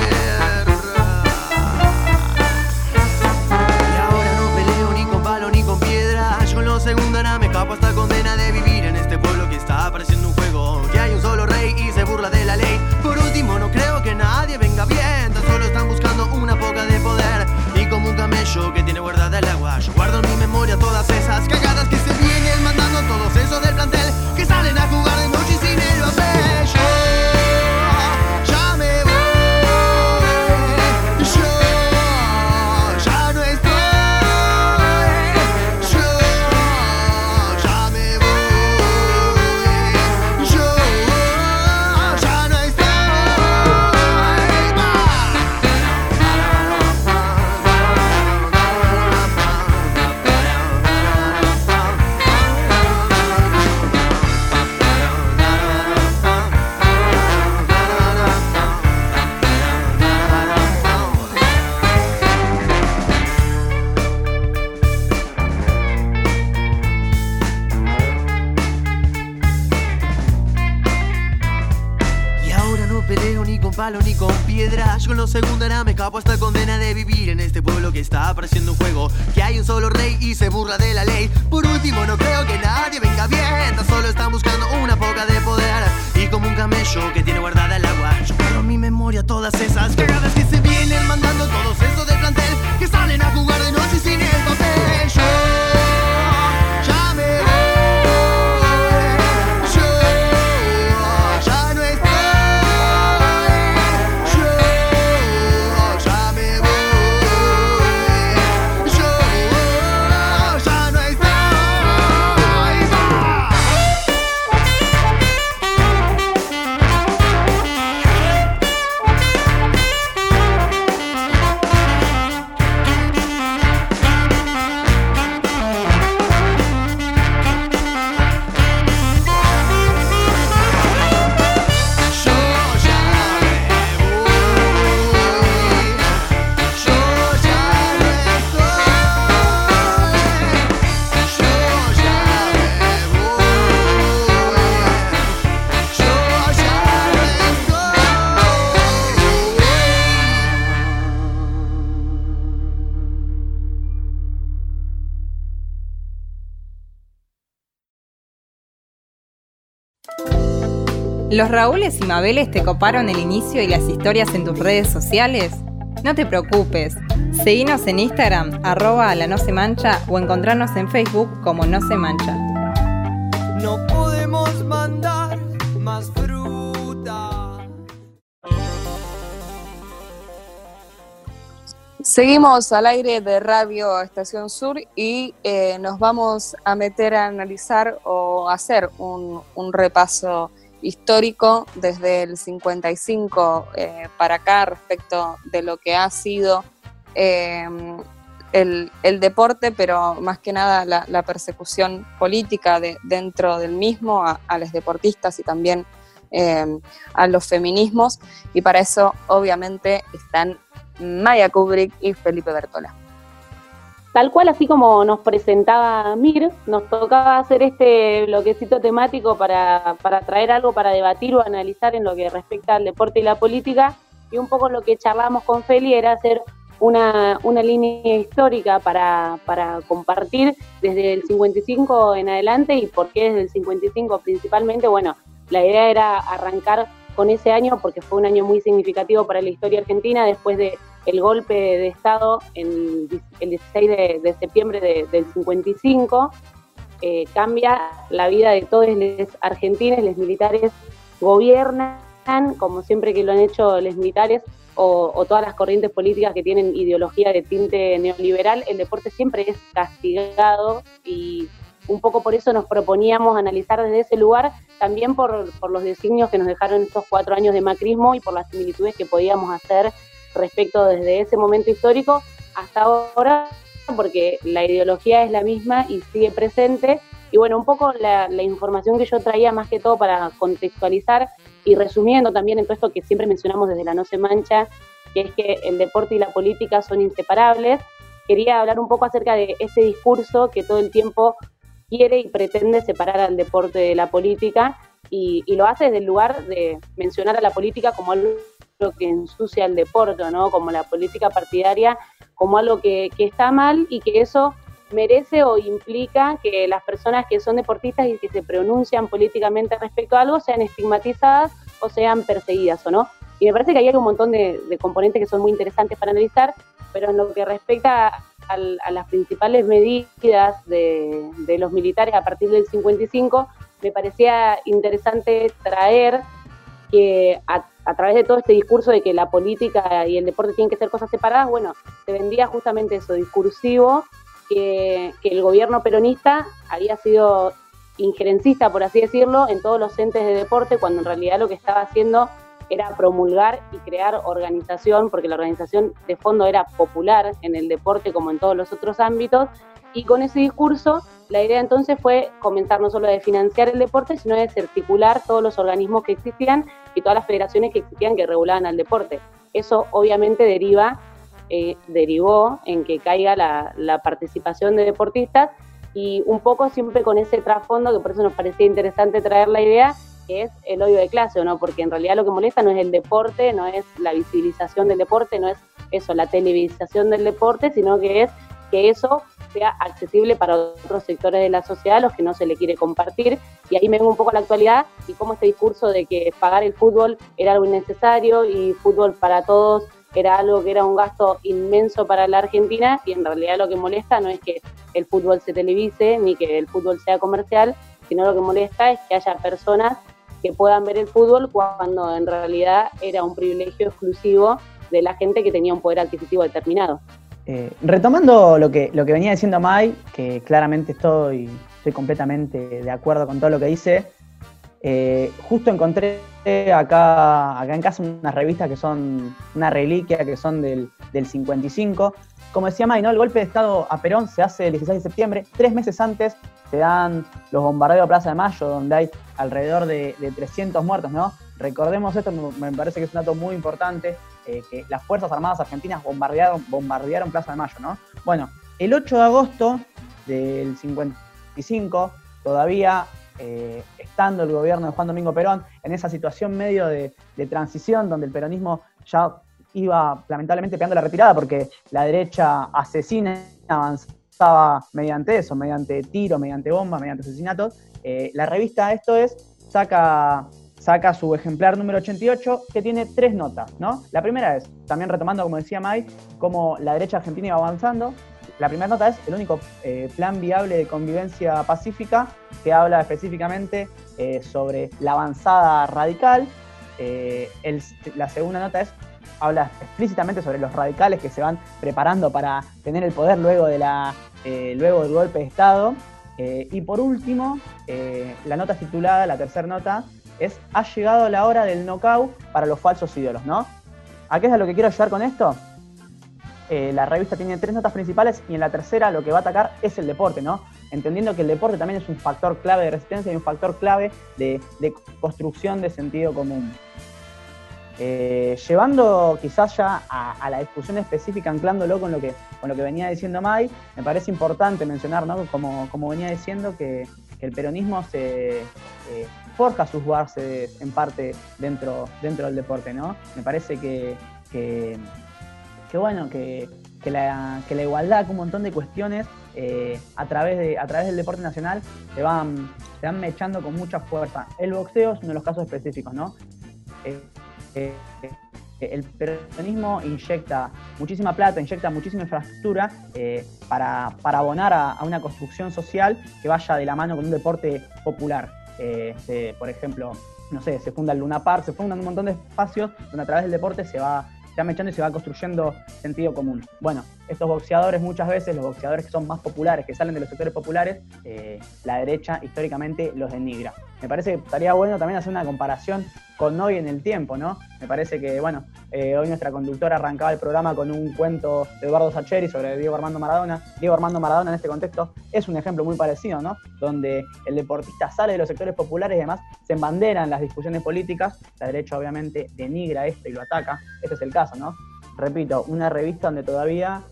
Speaker 11: Y ahora no peleo ni con palo ni con piedra, yo en lo segundo ahora me escapo hasta condena de vivir en este pueblo que está pareciendo un juego, que hay un solo rey y se burla de la ley. Por último, no creo que nadie venga bien, de poder. Y como un camello
Speaker 2: ¿Los Raúles y Mabeles te coparon el inicio y las historias en tus redes sociales? No te preocupes, seguinos en Instagram, arroba la no se mancha o encontrarnos en Facebook como no se mancha.
Speaker 11: No podemos mandar más fruta.
Speaker 3: Seguimos al aire de Radio Estación Sur y eh, nos vamos a meter a analizar o hacer un, un repaso histórico desde el 55 eh, para acá respecto de lo que ha sido eh, el, deporte, pero más que nada la, persecución política de, dentro del mismo a, los deportistas y también eh, a los feminismos. Y para eso obviamente están Maya Kubrick y Felipe Bertola
Speaker 7: tal cual así como nos presentaba Mir, nos tocaba hacer este bloquecito temático para, traer algo para debatir o analizar en lo que respecta al deporte y la política. Y un poco lo que charlamos con Feli era hacer una, línea histórica para, compartir desde el 55 en adelante y por qué desde el 55 principalmente. Bueno, la idea era arrancar con ese año porque fue un año muy significativo para la historia argentina después de el golpe de Estado en el 16 de, septiembre del 55, eh, cambia la vida de todos los argentinos, los militares gobiernan, como siempre que lo han hecho los militares, o, todas las corrientes políticas que tienen ideología de tinte neoliberal, el deporte siempre es castigado y un poco por eso nos proponíamos analizar desde ese lugar, también por, por los designios que nos dejaron estos cuatro años de macrismo y por las similitudes que podíamos hacer respecto desde ese momento histórico hasta ahora, porque la ideología es la misma y sigue presente. Y bueno, un poco la, información que yo traía más que todo para contextualizar y resumiendo también en todo esto que siempre mencionamos desde la No se mancha, que es que el deporte y la política son inseparables, quería hablar un poco acerca de este discurso que todo el tiempo quiere y pretende separar al deporte de la política y, y lo hace desde el lugar de mencionar a la política como algo que ensucia el deporte, ¿no? Como la política partidaria, como algo que, está mal y que eso merece o implica que las personas que son deportistas y que se pronuncian políticamente respecto a algo sean estigmatizadas o sean perseguidas o no. Y me parece que hay un montón de, componentes que son muy interesantes para analizar, pero en lo que respecta a, las principales medidas de, de, los militares a partir del 55, me parecía interesante traer que a a través de todo este discurso de que la política y el deporte tienen que ser cosas separadas, bueno, se vendía justamente eso, discursivo, que, el gobierno peronista había sido injerencista, por así decirlo, en todos los entes de deporte, cuando en realidad lo que estaba haciendo era promulgar y crear organización, porque la organización de fondo era popular en el deporte como en todos los otros ámbitos, y con ese discurso la idea entonces fue comenzar no solo de financiar el deporte, sino de articular todos los organismos que existían y todas las federaciones que existían que regulaban al deporte. Eso obviamente deriva, eh, derivó en que caiga la, participación de deportistas y un poco siempre con ese trasfondo, que por eso nos parecía interesante traer la idea, que es el odio de clase, ¿no? Porque en realidad lo que molesta no es el deporte, no es la visibilización del deporte, no es eso, la televisación del deporte, sino que es que eso sea accesible para otros sectores de la sociedad, los que no se le quiere compartir. Y ahí me vengo un poco a la actualidad y cómo este discurso de que pagar el fútbol era algo innecesario y fútbol para todos era algo que era un gasto inmenso para la Argentina y en realidad lo que molesta no es que el fútbol se televise ni que el fútbol sea comercial, sino lo que molesta es que haya personas que puedan ver el fútbol cuando en realidad era un privilegio exclusivo de la gente que tenía un poder adquisitivo determinado.
Speaker 8: Eh, retomando lo que, lo que venía diciendo Mai, que claramente estoy, estoy completamente de acuerdo con todo lo que dice, eh, justo encontré acá, acá en casa unas revistas que son una reliquia, que son del, 55. Como decía Mai, ¿no? el golpe de Estado a Perón se hace el 16 de septiembre, tres meses antes se dan los bombardeos a Plaza de Mayo, donde hay alrededor de, de 300 muertos, ¿no? Recordemos esto, me parece que es un dato muy importante, eh, que las Fuerzas Armadas Argentinas bombardearon, bombardearon Plaza de Mayo, ¿no? Bueno, el 8 de agosto del 55, todavía eh, estando el gobierno de Juan Domingo Perón en esa situación medio de, transición donde el peronismo ya iba lamentablemente pegando la retirada porque la derecha asesina avanzaba mediante eso, mediante tiro, mediante bomba, mediante asesinatos. Eh, la revista Esto es saca saca su ejemplar número 88, que tiene tres notas, ¿no? La primera es, también retomando, como decía Mai, cómo la derecha argentina iba avanzando. La primera nota es el único eh, plan viable de convivencia pacífica que habla específicamente eh, sobre la avanzada radical. Eh, la segunda nota es habla explícitamente sobre los radicales que se van preparando para tener el poder luego, de la, luego del golpe de Estado. y por último, la nota titulada, la tercera nota, es ha llegado la hora del knockout para los falsos ídolos, ¿no? ¿A qué es a lo que quiero ayudar con esto? Eh, la revista tiene tres notas principales y en la tercera lo que va a atacar es el deporte, ¿no? Entendiendo que el deporte también es un factor clave de resistencia y un factor clave de, construcción de sentido común. Eh, llevando quizás ya a, la discusión específica, anclándolo con lo que, con lo que venía diciendo Mai, me parece importante mencionar, ¿no? como, como venía diciendo, que, el peronismo se, eh, forja sus bases en parte dentro, dentro del deporte, ¿no? Me parece que, que, bueno, que, la, igualdad, un montón de cuestiones eh, a, través de, a través del deporte nacional se van, se van mechando con mucha fuerza. El boxeo es uno de los casos específicos, ¿no? Eh, eh, el peronismo inyecta muchísima plata, inyecta muchísima infraestructura para, abonar a, una construcción social que vaya de la mano con un deporte popular. Por ejemplo, no sé, se funda el Luna Park, se fundan un montón de espacios donde a través del deporte se va se va mechando y se va construyendo sentido común. Bueno, estos boxeadores muchas veces, los boxeadores que son más populares, que salen de los sectores populares, eh, la derecha históricamente los denigra. Me parece que estaría bueno también hacer una comparación con hoy en el tiempo, ¿no? Me parece que, bueno, eh, hoy nuestra conductora arrancaba el programa con un cuento de Eduardo Sacheri sobre Diego Armando Maradona. Diego Armando Maradona en este contexto es un ejemplo muy parecido, ¿no? Donde el deportista sale de los sectores populares y además se embanderan las discusiones políticas. La derecha obviamente denigra esto y lo ataca. Este es el caso, ¿no? Repito, una revista donde todavía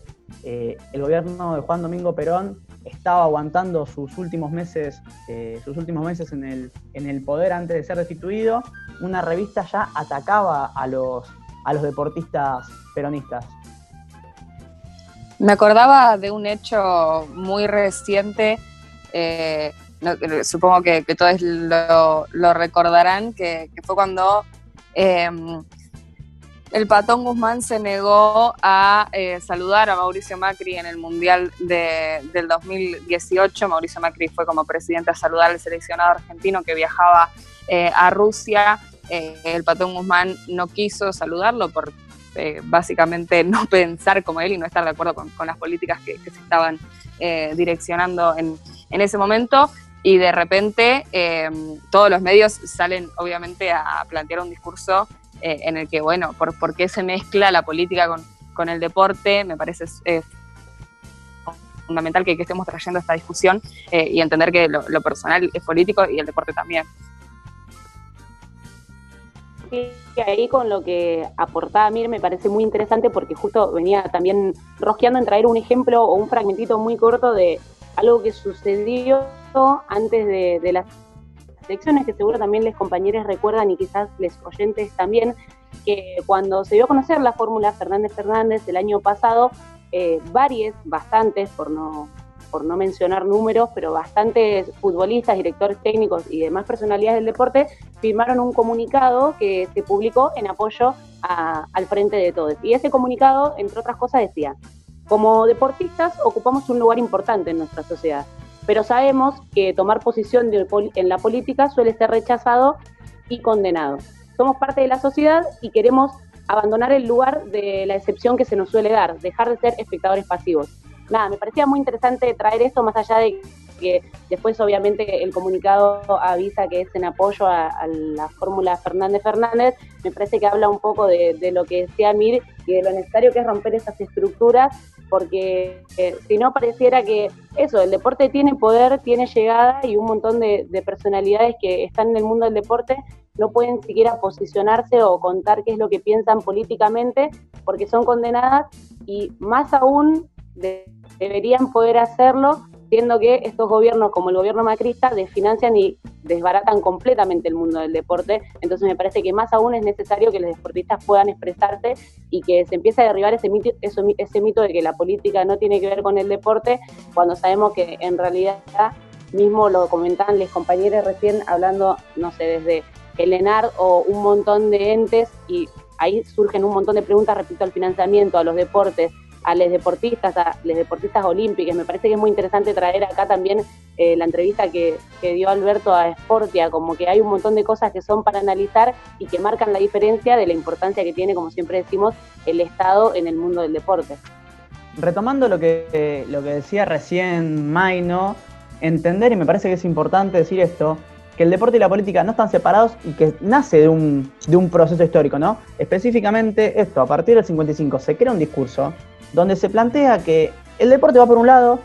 Speaker 8: eh, el gobierno de Juan Domingo Perón estaba aguantando sus últimos meses, eh, sus últimos meses en el, en el poder antes de ser destituido, una revista ya atacaba a los, a los deportistas peronistas.
Speaker 3: Me acordaba de un hecho muy reciente, eh, supongo que, todos lo, recordarán, que, fue cuando el Patón Guzmán se negó a eh, saludar a Mauricio Macri en el Mundial del 2018. Mauricio Macri fue como presidente a saludar al seleccionado argentino que viajaba eh, a Rusia. Eh, el Patón Guzmán no quiso saludarlo por básicamente no pensar como él y no estar de acuerdo con, las políticas que, se estaban direccionando en, en ese momento y de repente todos los medios salen obviamente a plantear un discurso eh, en el que, bueno, por, por, qué se mezcla la política con, el deporte, me parece fundamental que, estemos trayendo esta discusión eh, y entender que lo, personal es político y el deporte también.
Speaker 7: Y ahí con lo que aportaba Mir me parece muy interesante porque justo venía también rosqueando en traer un ejemplo o un fragmentito muy corto de algo que sucedió antes de, de las elecciones, que seguro también les compañeros recuerdan y quizás les oyentes también, que cuando se dio a conocer la fórmula Fernández Fernández el año pasado, eh, varios, bastantes, por no, por no mencionar números, pero bastantes futbolistas, directores técnicos y demás personalidades del deporte firmaron un comunicado que se publicó en apoyo al frente de todos. Y ese comunicado, entre otras cosas, decía, como deportistas ocupamos un lugar importante en nuestra sociedad pero sabemos que tomar posición en la política suele ser rechazado y condenado. Somos parte de la sociedad y queremos abandonar el lugar de la excepción que se nos suele dar, dejar de ser espectadores pasivos. Nada, me parecía muy interesante traer esto más allá de que después obviamente el comunicado avisa que es en apoyo a, la fórmula Fernández Fernández, me parece que habla un poco de, de, lo que decía Mir y de lo necesario que es romper esas estructuras porque eh, si no pareciera que eso, el deporte tiene poder, tiene llegada y un montón de, personalidades que están en el mundo del deporte no pueden siquiera posicionarse o contar qué es lo que piensan políticamente porque son condenadas y más aún deberían poder hacerlo siendo que estos gobiernos como el gobierno macrista desfinancian y desbaratan completamente el mundo del deporte. Entonces me parece que más aún es necesario que los deportistas puedan expresarse y que se empiece a derribar ese mito, ese mito de que la política no tiene que ver con el deporte, cuando sabemos que en realidad mismo lo comentaban los compañeros recién hablando, no sé, desde el ENAR o un montón de entes y ahí surgen un montón de preguntas respecto al financiamiento, a los deportes, a los deportistas, a los deportistas olímpicos. Me parece que es muy interesante traer acá también eh, la entrevista que, dio Alberto a Sportia, como que hay un montón de cosas que son para analizar y que marcan la diferencia de la importancia que tiene, como siempre decimos, el Estado en el mundo del deporte.
Speaker 8: Retomando lo que, lo que decía recién Maino, entender, y me parece que es importante decir esto, que el deporte y la política no están separados y que nace de un, de un proceso histórico, ¿no? Específicamente esto, a partir del 55 se crea un discurso donde se plantea que el deporte va por un lado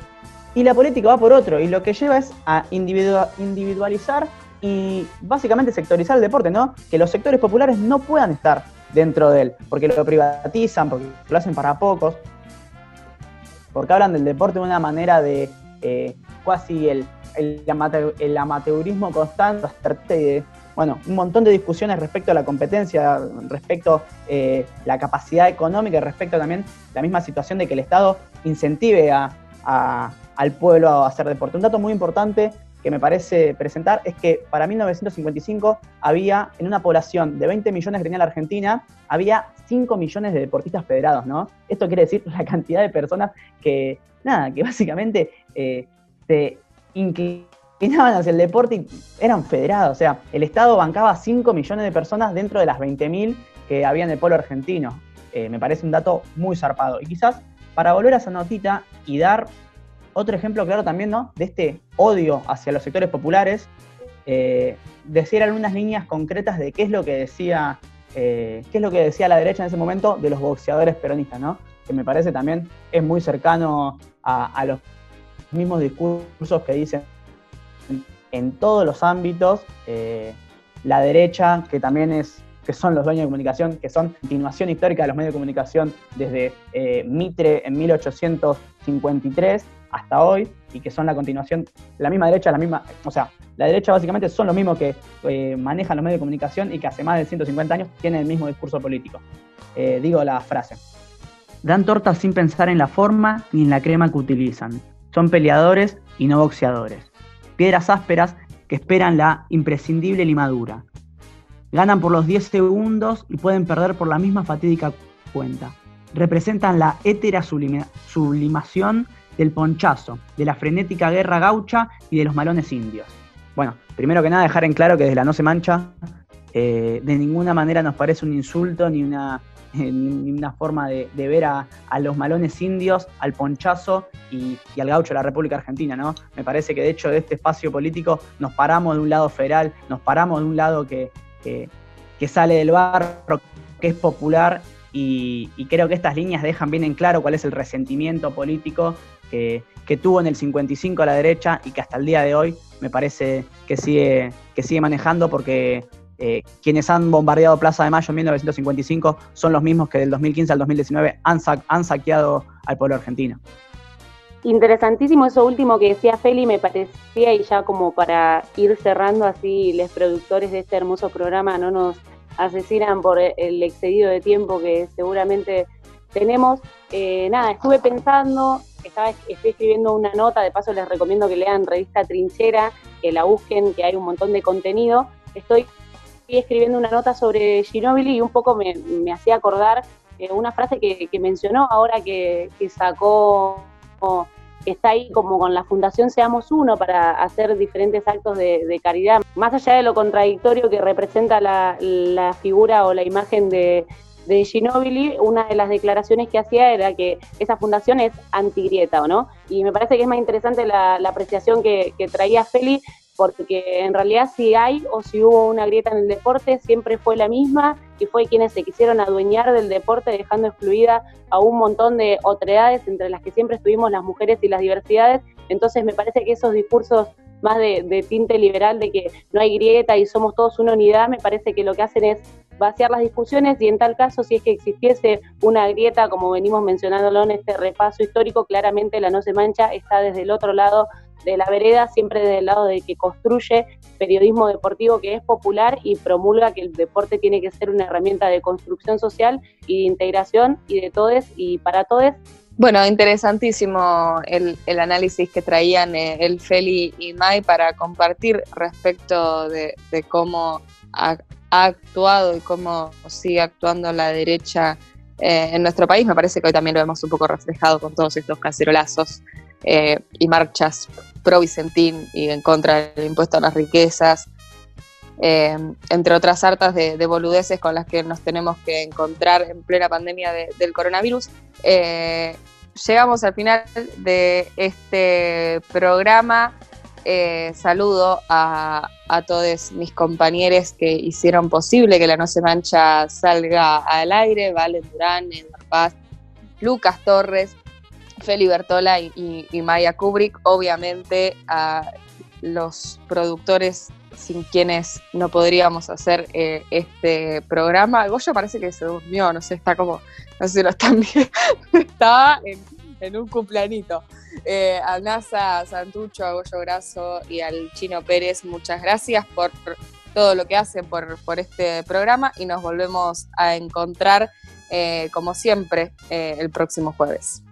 Speaker 8: y la política va por otro, y lo que lleva es a individualizar y básicamente sectorizar el deporte, ¿no? Que los sectores populares no puedan estar dentro de él, porque lo privatizan, porque lo hacen para pocos, porque hablan del deporte de una manera de eh, casi el, el, amateurismo constante, bueno, un montón de discusiones respecto a la competencia, respecto a eh, la capacidad económica respecto también la misma situación de que el Estado incentive a, al pueblo a hacer deporte. Un dato muy importante que me parece presentar es que para 1955 había, en una población de 20 millones que tenía la Argentina, había 5 millones de deportistas federados, ¿no? Esto quiere decir la cantidad de personas que, nada, que básicamente eh, se inclinaban hacia el deporte y eran federados. O sea, el Estado bancaba 5 millones de personas dentro de las 20.000 que había en el polo argentino. Eh, me parece un dato muy zarpado. Y quizás para volver a esa notita y dar otro ejemplo claro también, ¿no? De este odio hacia los sectores populares, eh, decir algunas líneas concretas de qué es lo que decía, eh, qué es lo que decía la derecha en ese momento de los boxeadores peronistas, ¿no? Que me parece también es muy cercano a, los mismos discursos que dicen en todos los ámbitos eh, la derecha, que también es que son los dueños de comunicación, que son continuación histórica de los medios de comunicación desde Mitre en 1853 hasta hoy y que son la continuación, la misma derecha, la misma, o sea, la derecha básicamente son lo mismo que eh, manejan los medios de comunicación y que hace más de 150 años tienen el mismo discurso político. Eh, digo la frase. Dan tortas sin pensar en la forma ni en la crema que utilizan. Son peleadores y no boxeadores. Piedras ásperas que esperan la imprescindible limadura. Ganan por los 10 segundos y pueden perder por la misma fatídica cuenta. Representan la étera sublimación del ponchazo, de la frenética guerra gaucha y de los malones indios. Bueno, primero que nada dejar en claro que desde la No se mancha eh, de ninguna manera nos parece un insulto ni una, ni una forma de, ver a, los malones indios, al ponchazo y, al gaucho de la República Argentina, ¿no? Me parece que de hecho de este espacio político nos paramos de un lado federal, nos paramos de un lado que, que, sale del barro, que es popular y, y, creo que estas líneas dejan bien en claro cuál es el resentimiento político que, tuvo en el 55 a la derecha y que hasta el día de hoy me parece que sigue, que sigue manejando porque eh, quienes han bombardeado Plaza de Mayo en 1955 son los mismos que del 2015 al 2019 han, saqueado al pueblo argentino.
Speaker 7: Interesantísimo eso último que decía Feli, me parecía, y ya como para ir cerrando así, los productores de este hermoso programa no nos asesinan por el excedido de tiempo que seguramente tenemos. Eh, nada, estuve pensando, estaba, estoy escribiendo una nota, de paso les recomiendo que lean Revista Trinchera, que la busquen, que hay un montón de contenido. Estoy escribiendo una nota sobre Ginobili y un poco me, hacía acordar eh, una frase que, mencionó ahora que, sacó, que está ahí como con la Fundación Seamos Uno para hacer diferentes actos de, caridad. Más allá de lo contradictorio que representa la figura o la imagen de, de Ginobili, una de las declaraciones que hacía era que esa fundación es antigrieta, ¿o no? Y me parece que es más interesante la, apreciación que, traía Feli, porque en realidad si hay o si hubo una grieta en el deporte, siempre fue la misma y fue quienes se quisieron adueñar del deporte, dejando excluida a un montón de otredades, entre las que siempre estuvimos las mujeres y las diversidades. Entonces me parece que esos discursos más de, de, tinte liberal de que no hay grieta y somos todos una unidad, me parece que lo que hacen es vaciar las discusiones y en tal caso, si es que existiese una grieta, como venimos mencionándolo en este repaso histórico, claramente la no se mancha está desde el otro lado de la vereda, siempre desde el lado de que construye periodismo deportivo que es popular y promulga que el deporte tiene que ser una herramienta de construcción social y de integración y de todes y para todes.
Speaker 3: Bueno, interesantísimo el, análisis que traían eh, el Feli y Mai para compartir respecto de, de cómo ha actuado y cómo sigue actuando la derecha eh, en nuestro país. Me parece que hoy también lo vemos un poco reflejado con todos estos cacerolazos eh, y marchas pro Vicentín y en contra del impuesto a las riquezas, eh, entre otras hartas de, boludeces con las que nos tenemos que encontrar en plena pandemia del coronavirus. llegamos al final de este programa. Eh, saludo a, todos mis compañeros que hicieron posible que la No Se Mancha salga al aire, Valen Durán, Edward Paz, Lucas Torres, Feli Bertola y, Maya Kubrick, obviamente a los productores sin quienes no podríamos hacer eh, este programa. Goyo parece que se durmió, no sé, está como, no sé lo están viendo, estaba en, en un cumplanito. Eh, a NASA, Santucho, a Goyo Graso y al Chino Pérez, muchas gracias por todo lo que hacen por, este programa y nos volvemos a encontrar, eh, como siempre, eh, el próximo jueves.